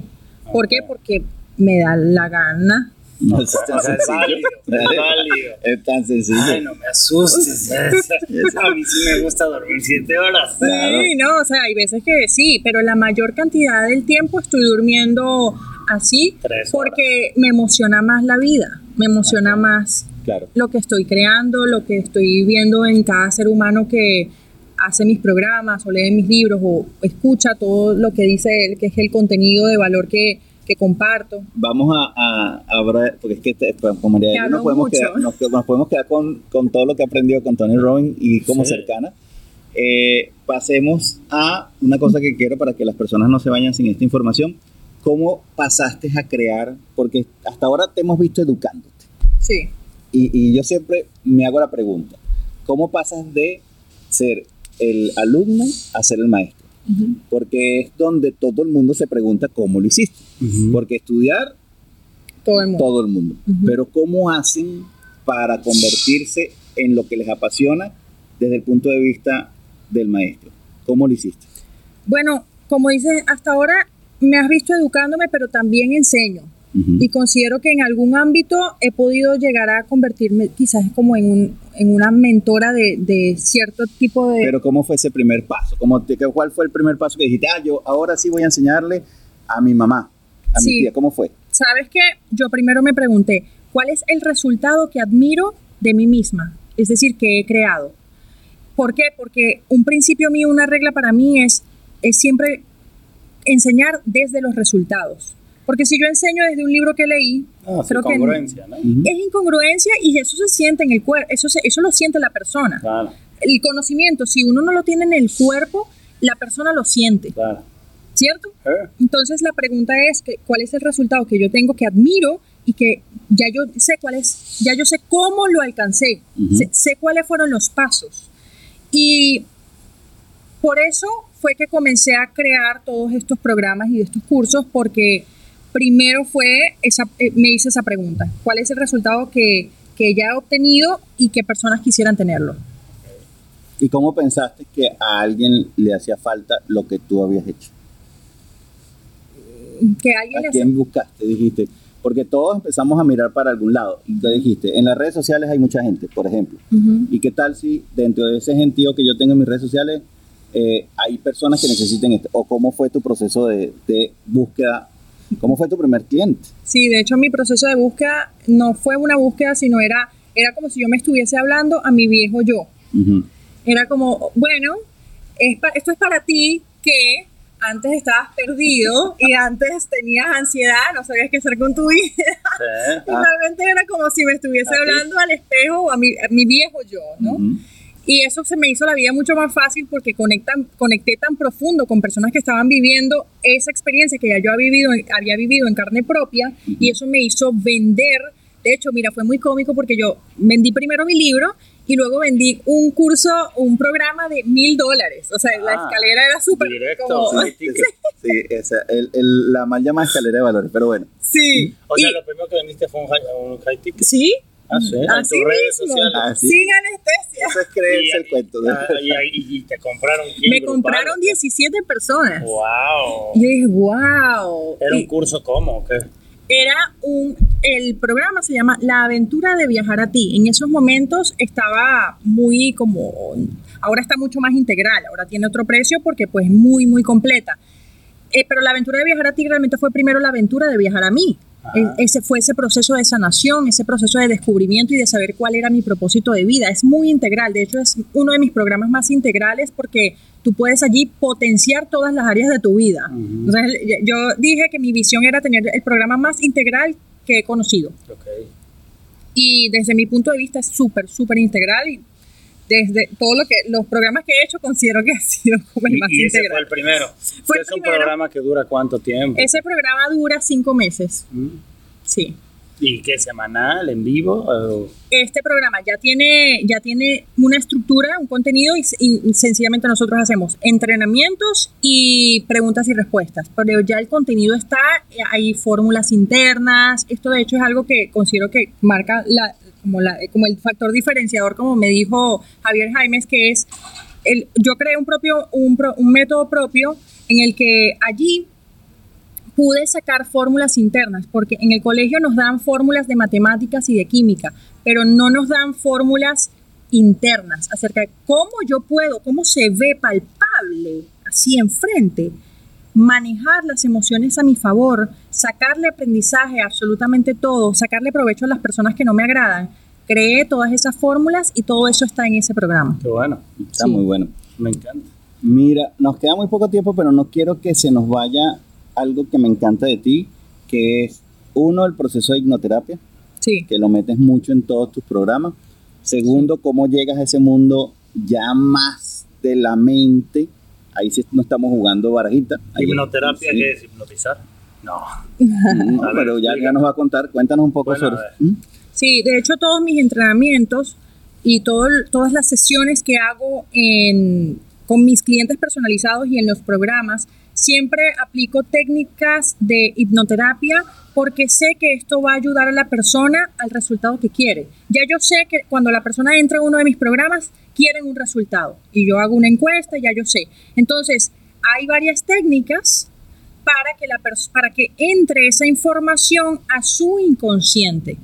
¿Por qué? Porque me da la gana. No, es tan sencillo. Es tan sencillo. Ay, no me asustes. A mí sí me gusta dormir siete horas. Sí, no, o sea, hay veces que sí, pero la mayor cantidad del tiempo estoy durmiendo así porque me emociona más la vida, me emociona más lo que estoy creando, lo que estoy viendo en cada ser humano que hace mis programas o lee mis libros o escucha todo lo que dice él, que es el contenido de valor que, comparto. Vamos a, a, porque es que pues, como nos podemos, quedar, nos, podemos quedar con, todo lo que aprendió con Tony Robbins y como cercana. Eh, pasemos a una cosa que quiero para que las personas no se vayan sin esta información. ¿Cómo pasaste a crear? Porque hasta ahora te hemos visto educándote. Sí. Y, yo siempre me hago la pregunta, ¿cómo pasas de ser el alumno a ser el maestro? Porque es donde todo el mundo se pregunta cómo lo hiciste. Porque estudiar, todo el mundo. Pero ¿cómo hacen para convertirse en lo que les apasiona desde el punto de vista del maestro? ¿Cómo lo hiciste? Bueno, como dices, hasta ahora me has visto educándome, pero también enseño. Y considero que en algún ámbito he podido llegar a convertirme quizás como en, un, en una mentora de, cierto tipo de... Pero ¿cómo fue ese primer paso? ¿Cómo ¿Cuál fue el primer paso que dijiste, ah, yo ahora sí voy a enseñarle a mi mamá, a mi tía? ¿Cómo fue? Sabes que yo primero me pregunté, ¿cuál es el resultado que admiro de mí misma? Es decir, que he creado. ¿Por qué? Porque un principio mío, una regla para mí es, es siempre enseñar desde los resultados. Porque si yo enseño desde un libro que leí, ah, creo que ¿no? es incongruencia y eso se siente en el cuerpo, eso, eso lo siente la persona. El conocimiento, si uno no lo tiene en el cuerpo, la persona lo siente. ¿Cierto? Eh. Entonces la pregunta es que, cuál es el resultado que yo tengo que admiro y que ya yo sé cuál es, ya yo sé cómo lo alcancé, sé, sé cuáles fueron los pasos. Y por eso fue que comencé a crear todos estos programas y estos cursos porque primero fue, esa, eh, me hice esa pregunta, ¿cuál es el resultado que, que ya he obtenido y qué personas quisieran tenerlo? ¿Y cómo pensaste que a alguien le hacía falta lo que tú habías hecho? Que alguien ¿A quién buscaste? Dijiste, Porque todos empezamos a mirar para algún lado. Y te dijiste, en las redes sociales hay mucha gente, por ejemplo. ¿Y qué tal si dentro de ese gentío que yo tengo en mis redes sociales eh, hay personas que necesiten esto? ¿O cómo fue tu proceso de, búsqueda? ¿Cómo fue tu primer cliente? Sí, de hecho mi proceso de búsqueda no fue una búsqueda, sino era, era como si yo me estuviese hablando a mi viejo yo. Era como, bueno, esto es para ti que antes estabas perdido y antes tenías ansiedad, no sabías qué hacer con tu vida. y realmente era como si me estuviese hablando al espejo o a mi, mi viejo yo, ¿no? Y eso se me hizo la vida mucho más fácil porque conectan, conecté tan profundo con personas que estaban viviendo esa experiencia que ya yo había vivido, había vivido en carne propia y eso me hizo vender. De hecho, mira, fue muy cómico porque yo vendí primero mi libro y luego vendí un curso, un programa de mil dólares. O sea, la ah, escalera era súper... Directo, sí, sí, esa, el, el, la mal llamada escalera de valores, pero bueno. Sí. O sea, lo primero que vendiste fue un high, un high ticket. Sí. Ah, sí, en tus redes sociales. Ah, Sin anestesia. Eso es creerse el cuento. Ah, y, te compraron Me compraron 17 personas. ¡Wow! Y yo dije, ¡wow! ¿Era un curso cómo? ¿Qué? era un, el programa se llama La aventura de viajar a ti. En esos momentos estaba muy como, ahora está mucho más integral, ahora tiene otro precio porque pues muy, muy completa. Eh, pero la aventura de viajar a ti realmente fue primero la aventura de viajar a mí. Ese fue ese proceso de sanación, ese proceso de descubrimiento y de saber cuál era mi propósito de vida. Es muy integral, de hecho es uno de mis programas más integrales porque tú puedes allí potenciar todas las áreas de tu vida. yo dije que mi visión era tener el programa más integral que he conocido. Y desde mi punto de vista es súper, súper integral y desde todo lo que los programas que he hecho considero que ha sido como el más y ese fue el primero. es un programa que dura cuánto tiempo? Ese programa dura cinco meses. Mm. Sí. ¿Y qué semanal, en vivo? Este programa ya tiene, ya tiene una estructura, un contenido y, sencillamente nosotros hacemos entrenamientos y preguntas y respuestas. Pero ya el contenido está, hay fórmulas internas. Esto de hecho es algo que considero que marca la, como, la, como el factor diferenciador, como me dijo Javier Jaimes, que es, el, yo creé un, propio, un, un método propio en el que allí pude sacar fórmulas internas, porque en el colegio nos dan fórmulas de matemáticas y de química, pero no nos dan fórmulas internas acerca de cómo yo puedo, cómo se ve palpable así enfrente, manejar las emociones a mi favor, sacarle aprendizaje a absolutamente todo, sacarle provecho a las personas que no me agradan. Creé todas esas fórmulas y todo eso está en ese programa. Qué bueno. Está muy bueno. Me encanta. Mira, nos queda muy poco tiempo, pero no quiero que se nos vaya algo que me encanta de ti, que es uno, el proceso de hipnoterapia, sí. que lo metes mucho en todos tus programas. Segundo, cómo llegas a ese mundo ya más de la mente ahí sí no estamos jugando barajita. ¿Hipnoterapia qué es? ¿Hipnotizar? No. pero ya, ya nos va a contar, cuéntanos un poco sobre ¿Mm? Sí, de hecho todos mis entrenamientos y todo, todas las sesiones que hago en, con mis clientes personalizados y en los programas, siempre aplico técnicas de hipnoterapia porque sé que esto va a ayudar a la persona al resultado que quiere. Ya yo sé que cuando la persona entra a uno de mis programas, quieren un resultado y yo hago una encuesta, ya yo sé. Entonces, hay varias técnicas para que, la para que entre esa información a su inconsciente.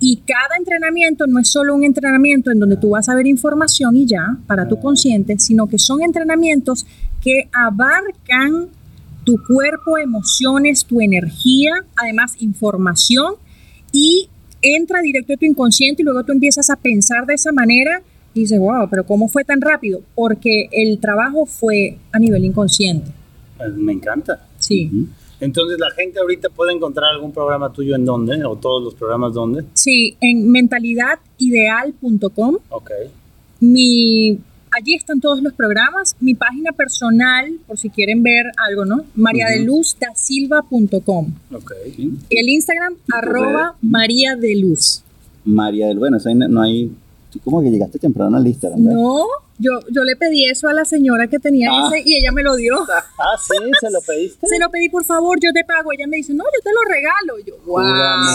Y cada entrenamiento no es solo un entrenamiento en donde tú vas a ver información y ya para tu consciente, sino que son entrenamientos que abarcan tu cuerpo, emociones, tu energía, además información y entra directo a tu inconsciente y luego tú empiezas a pensar de esa manera y dices, wow, pero ¿cómo fue tan rápido? Porque el trabajo fue a nivel inconsciente. Pues, me encanta. Sí. Entonces, ¿la gente ahorita puede encontrar algún programa tuyo en dónde? ¿O todos los programas dónde? Sí, en mentalidadideal.com. Ok. Mi allí están todos los programas. Mi página personal, por si quieren ver algo, ¿no? mariadeluzdasilva.com. Ok. El Instagram, arroba María de Luz. María del, bueno, no hay ¿Cómo que llegaste temprano a la lista? No, yo, yo le pedí eso a la señora que tenía ah. ese y ella me lo dio. Ah, sí, ¿se lo pediste? Se lo pedí, por favor, yo te pago. Ella me dice, no, yo te lo regalo. yo, wow.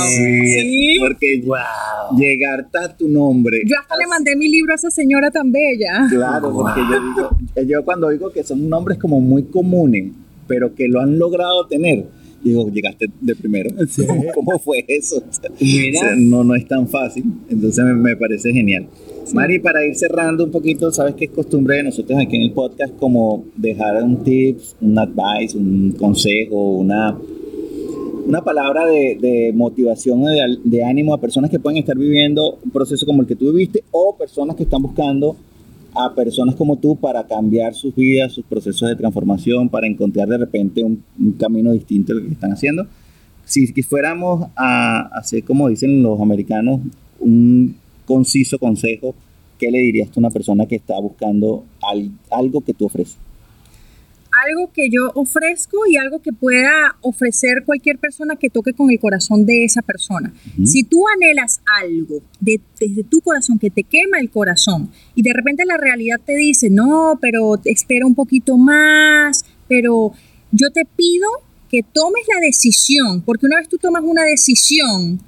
Sí, porque wow. llegar a tu nombre. Yo hasta le mandé mi libro a esa señora tan bella. Claro, porque yo digo, yo cuando digo que son nombres como muy comunes, pero que lo han logrado tener, digo, llegaste de primero. ¿Cómo, fue eso? no, no es tan fácil. Entonces me, parece genial. Mari, para ir cerrando un poquito, sabes que es costumbre de nosotros aquí en el podcast como dejar un tips, un advice, un consejo, una, una palabra de, motivación, de, de ánimo a personas que pueden estar viviendo un proceso como el que tú viviste o personas que están buscando a personas como tú para cambiar sus vidas, sus procesos de transformación, para encontrar de repente un, camino distinto al que están haciendo. Si, fuéramos a hacer, como dicen los americanos, un conciso consejo, ¿qué le dirías a una persona que está buscando algo que tú ofreces? Algo que yo ofrezco y algo que pueda ofrecer cualquier persona que toque con el corazón de esa persona. Si tú anhelas algo desde tu corazón que te quema el corazón y de repente la realidad te dice, no, pero espera un poquito más, pero yo te pido que tomes la decisión, porque una vez tú tomas una decisión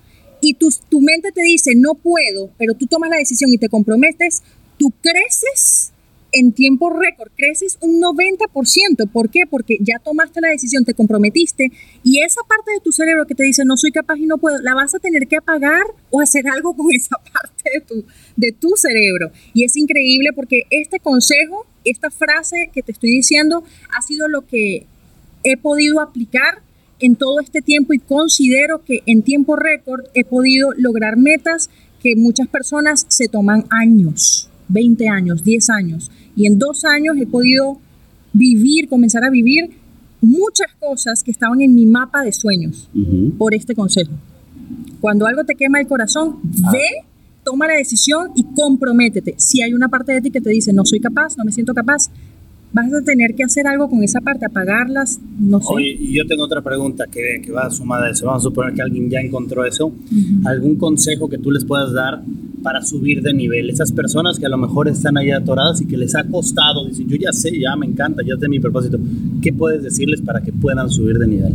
y tu, tu mente te dice, no puedo, pero tú tomas la decisión y te comprometes, tú creces en tiempo récord, creces un 90%. ¿Por qué? Porque ya tomaste la decisión, te comprometiste y esa parte de tu cerebro que te dice no soy capaz y no puedo, la vas a tener que apagar o hacer algo con esa parte de tu, de tu cerebro. Y es increíble porque este consejo, esta frase que te estoy diciendo, ha sido lo que he podido aplicar en todo este tiempo y considero que en tiempo récord he podido lograr metas que muchas personas se toman años, 20 años, 10 años. Y en dos años he podido vivir, comenzar a vivir muchas cosas que estaban en mi mapa de sueños por este consejo. Cuando algo te quema el corazón, ah. ve, toma la decisión y comprométete. Si hay una parte de ti que te dice, no soy capaz, no me siento capaz, vas a tener que hacer algo con esa parte, apagarlas, no sé. Oye, y yo tengo otra pregunta que, que va sumada a eso. Vamos a suponer que alguien ya encontró eso. ¿Algún consejo que tú les puedas dar para subir de nivel. Esas personas que a lo mejor están ahí atoradas y que les ha costado, dicen, yo ya sé, ya me encanta, ya sé mi propósito. ¿Qué puedes decirles para que puedan subir de nivel?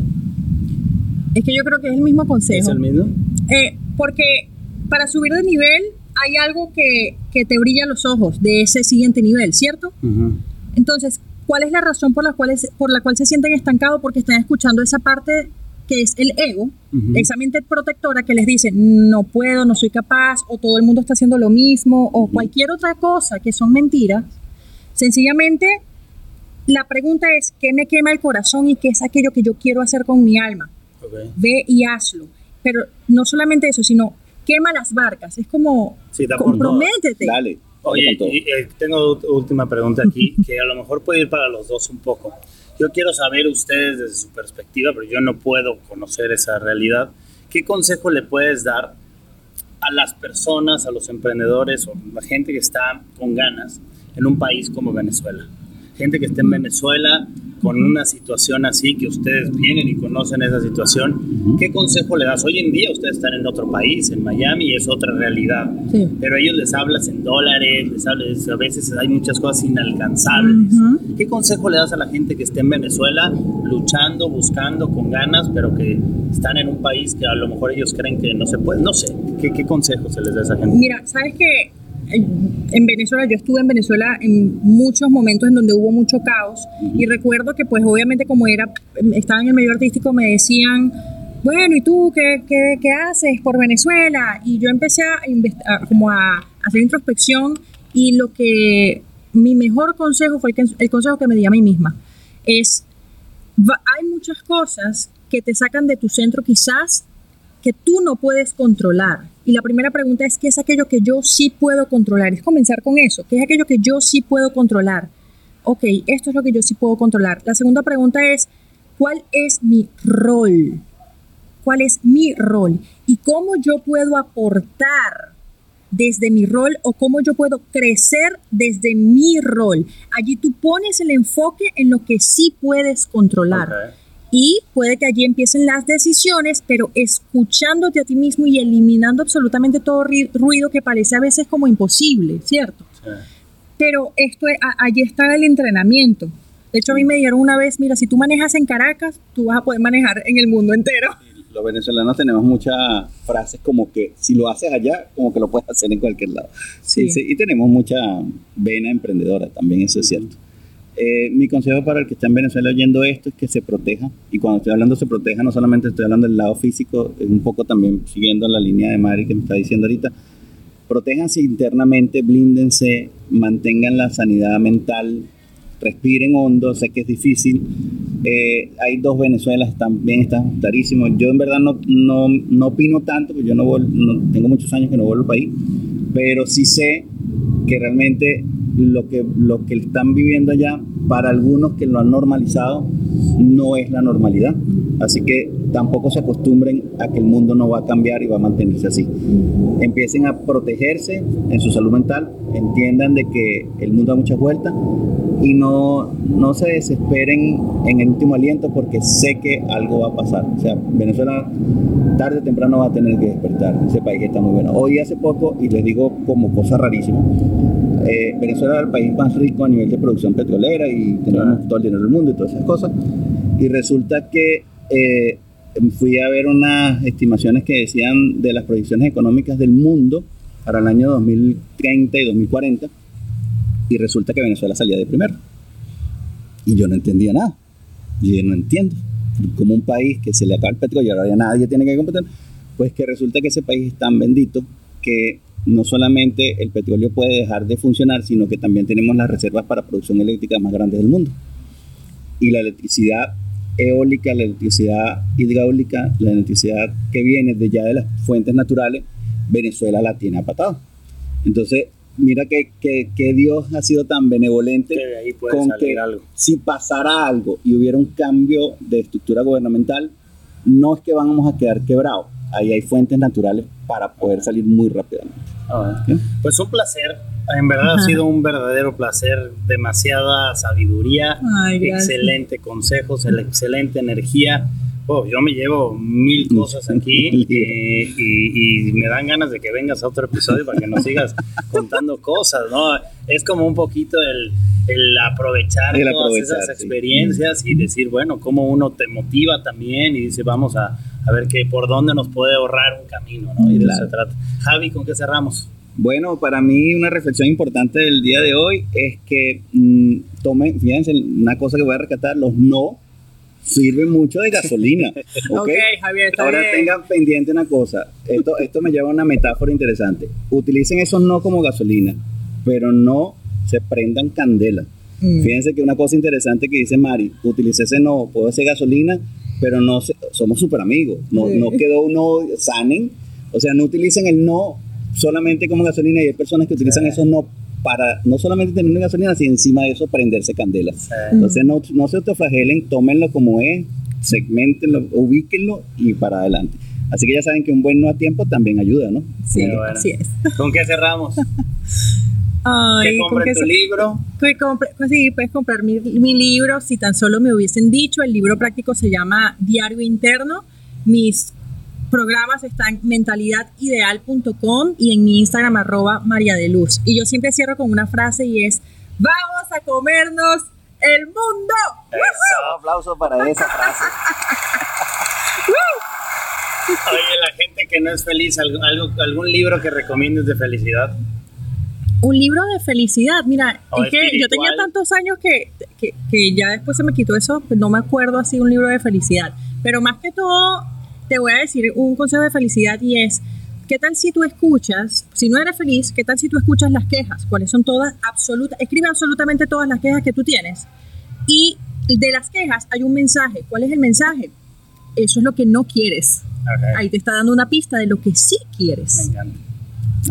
Es que yo creo que es el mismo consejo. ¿Es el mismo? Eh, porque para subir de nivel hay algo que, que, te brilla los ojos de ese siguiente nivel, ¿cierto? Entonces, ¿cuál es la razón por la, cual por la cual se sienten estancados? Porque están escuchando esa parte que es el ego, esa mente protectora que les dice, no puedo, no soy capaz, o todo el mundo está haciendo lo mismo, o cualquier otra cosa que son mentiras, sencillamente la pregunta es, ¿qué me quema el corazón y qué es aquello que yo quiero hacer con mi alma? Ve y hazlo. Pero no solamente eso, sino quema las barcas. Es como, comprométete. Dale. Oye, eh, tengo última pregunta aquí, que a lo mejor puede ir para los dos un poco. Yo quiero saber ustedes desde su perspectiva, pero yo no puedo conocer esa realidad. ¿Qué consejo le puedes dar a las personas, a los emprendedores o la gente que está con ganas en un país como Venezuela? Gente que esté en Venezuela con una situación así, que ustedes vienen y conocen esa situación, ¿qué consejo le das? Hoy en día ustedes están en otro país, en Miami, es otra realidad, pero a ellos les hablas en dólares, les hablas, a veces hay muchas cosas inalcanzables. ¿Qué consejo le das a la gente que esté en Venezuela luchando, buscando, con ganas, pero que están en un país que a lo mejor ellos creen que no se puede? No sé, ¿qué, qué consejo se les da a esa gente? Mira, ¿sabes qué? En Venezuela, yo estuve en Venezuela en muchos momentos en donde hubo mucho caos. Y recuerdo que pues obviamente como era, estaba en el medio artístico me decían, bueno, ¿y tú qué, qué, qué haces por Venezuela? Y yo empecé a, como a, hacer introspección y lo que mi mejor consejo fue el, el consejo que me di a mí misma, es, hay muchas cosas que te sacan de tu centro quizás que tú no puedes controlar y la primera pregunta es, ¿qué es aquello que yo sí puedo controlar? Es comenzar con eso. ¿Qué es aquello que yo sí puedo controlar? Ok, esto es lo que yo sí puedo controlar. La segunda pregunta es, ¿cuál es mi rol? ¿Cuál es mi rol? ¿Y cómo yo puedo aportar desde mi rol o cómo yo puedo crecer desde mi rol? Allí tú pones el enfoque en lo que sí puedes controlar y puede que allí empiecen las decisiones, pero escuchándote a ti mismo y eliminando absolutamente todo ruido que parece a veces como imposible, ¿cierto? Pero esto allí está el entrenamiento. De hecho, a mí me dijeron una vez, mira, si tú manejas en Caracas, tú vas a poder manejar en el mundo entero. Los venezolanos tenemos muchas frases como que si lo haces allá, como que lo puedes hacer en cualquier lado. Sí, sí, y tenemos mucha vena emprendedora también, eso es cierto. Eh, mi consejo para el que está en Venezuela oyendo esto es que se proteja. Y cuando estoy hablando se proteja, no solamente estoy hablando del lado físico, un poco también siguiendo la línea de Mari que me está diciendo ahorita. Protéjanse internamente, blíndense, mantengan la sanidad mental, respiren hondo, sé que es difícil. Eh, hay dos Venezuelas, también están clarísimos. Yo en verdad no, no, no opino tanto, porque yo no, no, tengo muchos años que no vuelvo al país, pero sí sé que realmente lo que, lo que están viviendo allá, para algunos que lo han normalizado, no es la normalidad. Así que tampoco se acostumbren a que el mundo no va a cambiar y va a mantenerse así. Empiecen a protegerse en su salud mental, entiendan de que el mundo da muchas vueltas y no, no se desesperen en el último aliento porque sé que algo va a pasar. O sea, Venezuela tarde o temprano va a tener que despertar. Ese país está muy bueno. Hoy hace poco, y les digo como cosa rarísima, eh, Venezuela es el país más rico a nivel de producción petrolera y tenemos todo el dinero del mundo y todas esas cosas. Y resulta que eh, fui a ver unas estimaciones que decían de las proyecciones económicas del mundo para el año 2030 y 2040 y resulta que Venezuela salía de primero. Y yo no entendía nada. Yo no entiendo. Como un país que se le acaba el petróleo y ahora ya nadie tiene que competir, pues que resulta que ese país es tan bendito que no solamente el petróleo puede dejar de funcionar, sino que también tenemos las reservas para producción eléctrica más grandes del mundo. Y la electricidad eólica, la electricidad hidráulica, la electricidad que viene de ya de las fuentes naturales, Venezuela la tiene apatado. Entonces, mira que, que, Dios ha sido tan benevolente con que si pasara algo y hubiera un cambio de estructura gubernamental, no es que vamos a quedar quebrados. Ahí hay fuentes naturales para poder salir muy rápidamente. Ah, pues un placer. En verdad ha sido un verdadero placer. Demasiada sabiduría, excelente consejos, excelente energía. Oh, yo me llevo mil cosas aquí y, me dan ganas de que vengas a otro episodio para que nos sigas contando cosas, ¿no? Es como un poquito el, aprovechar todas esas experiencias y decir, bueno, cómo uno te motiva también y dice, vamos a, ver que por dónde nos puede ahorrar un camino, ¿no? Y de eso se trata. Javi, ¿con qué cerramos? Bueno, para mí una reflexión importante del día de hoy es que mm, tomen, fíjense, una cosa que voy a rescatar, los no sirve mucho de gasolina. ¿ok? Javier, Ahora tengan pendiente una cosa. Esto, esto me lleva a una metáfora interesante. Utilicen esos no como gasolina, pero no se prendan candela. Mm. Fíjense que una cosa interesante que dice Mari, utilice ese no, puedo ser gasolina, pero no somos súper amigos. No, no quedó uno sanen. O sea, no utilicen el no solamente como gasolina y hay personas que utilizan esos no para no solamente tener una gasolina, sino encima de eso prenderse candelas. Entonces no, no se autoflagelen, tómenlo como es, segmentenlo, ubíquenlo y para adelante. Así que ya saben que un buen no a tiempo también ayuda, ¿no? Sí, así es. ¿Con qué cerramos? Ay, que compre tu libro. Que compre, pues sí, puedes comprar mi, mi, libro. Si tan solo me hubiesen dicho, el libro práctico se llama Diario Interno. Mis programas están en mentalidadideal.com y en mi Instagram arroba María de Luz. Y yo siempre cierro con una frase y es, vamos a comernos el mundo. Un aplauso para esa frase. Oye, la gente que no es feliz, ¿algo, algún libro que recomiendes de felicidad? Un libro de felicidad, mira, es que yo tenía tantos años que, que, que ya después se me quitó eso, pues no me acuerdo así un libro de felicidad. Pero más que todo, te voy a decir un consejo de felicidad y es, ¿qué tal si tú escuchas, si no eres feliz, qué tal si tú escuchas las quejas? ¿Cuáles son todas? Absoluta, escribe absolutamente todas las quejas que tú tienes. Y de las quejas hay un mensaje. ¿Cuál es el mensaje? Eso es lo que no quieres. Ahí te está dando una pista de lo que sí quieres. Me encanta.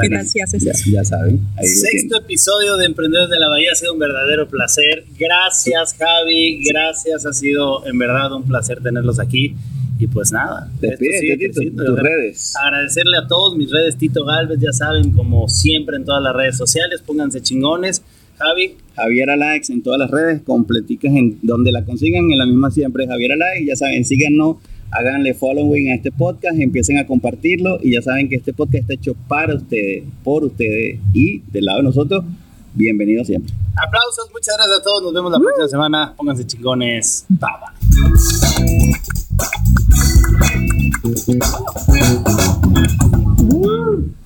¿Qué tal si haces eso? Ya saben. Sexto episodio de Emprendedores de la Bahía ha sido un verdadero placer. Gracias, Javi. Gracias. Ha sido en verdad un placer tenerlos aquí. Y pues nada, Despide, tus redes. Agradecerle a todos mis redes, Tito Galvez, ya saben, como siempre en todas las redes sociales, pónganse chingones. Javi. Javier Alax en todas las redes, completicas en donde la consigan, en la misma siempre Javier Alax, ya saben, síganos, háganle following a este podcast, empiecen a compartirlo y ya saben que este podcast está hecho para ustedes, por ustedes y del lado de nosotros, bienvenidos siempre. Aplausos, muchas gracias a todos, nos vemos la próxima semana, pónganse chingones, bye bye.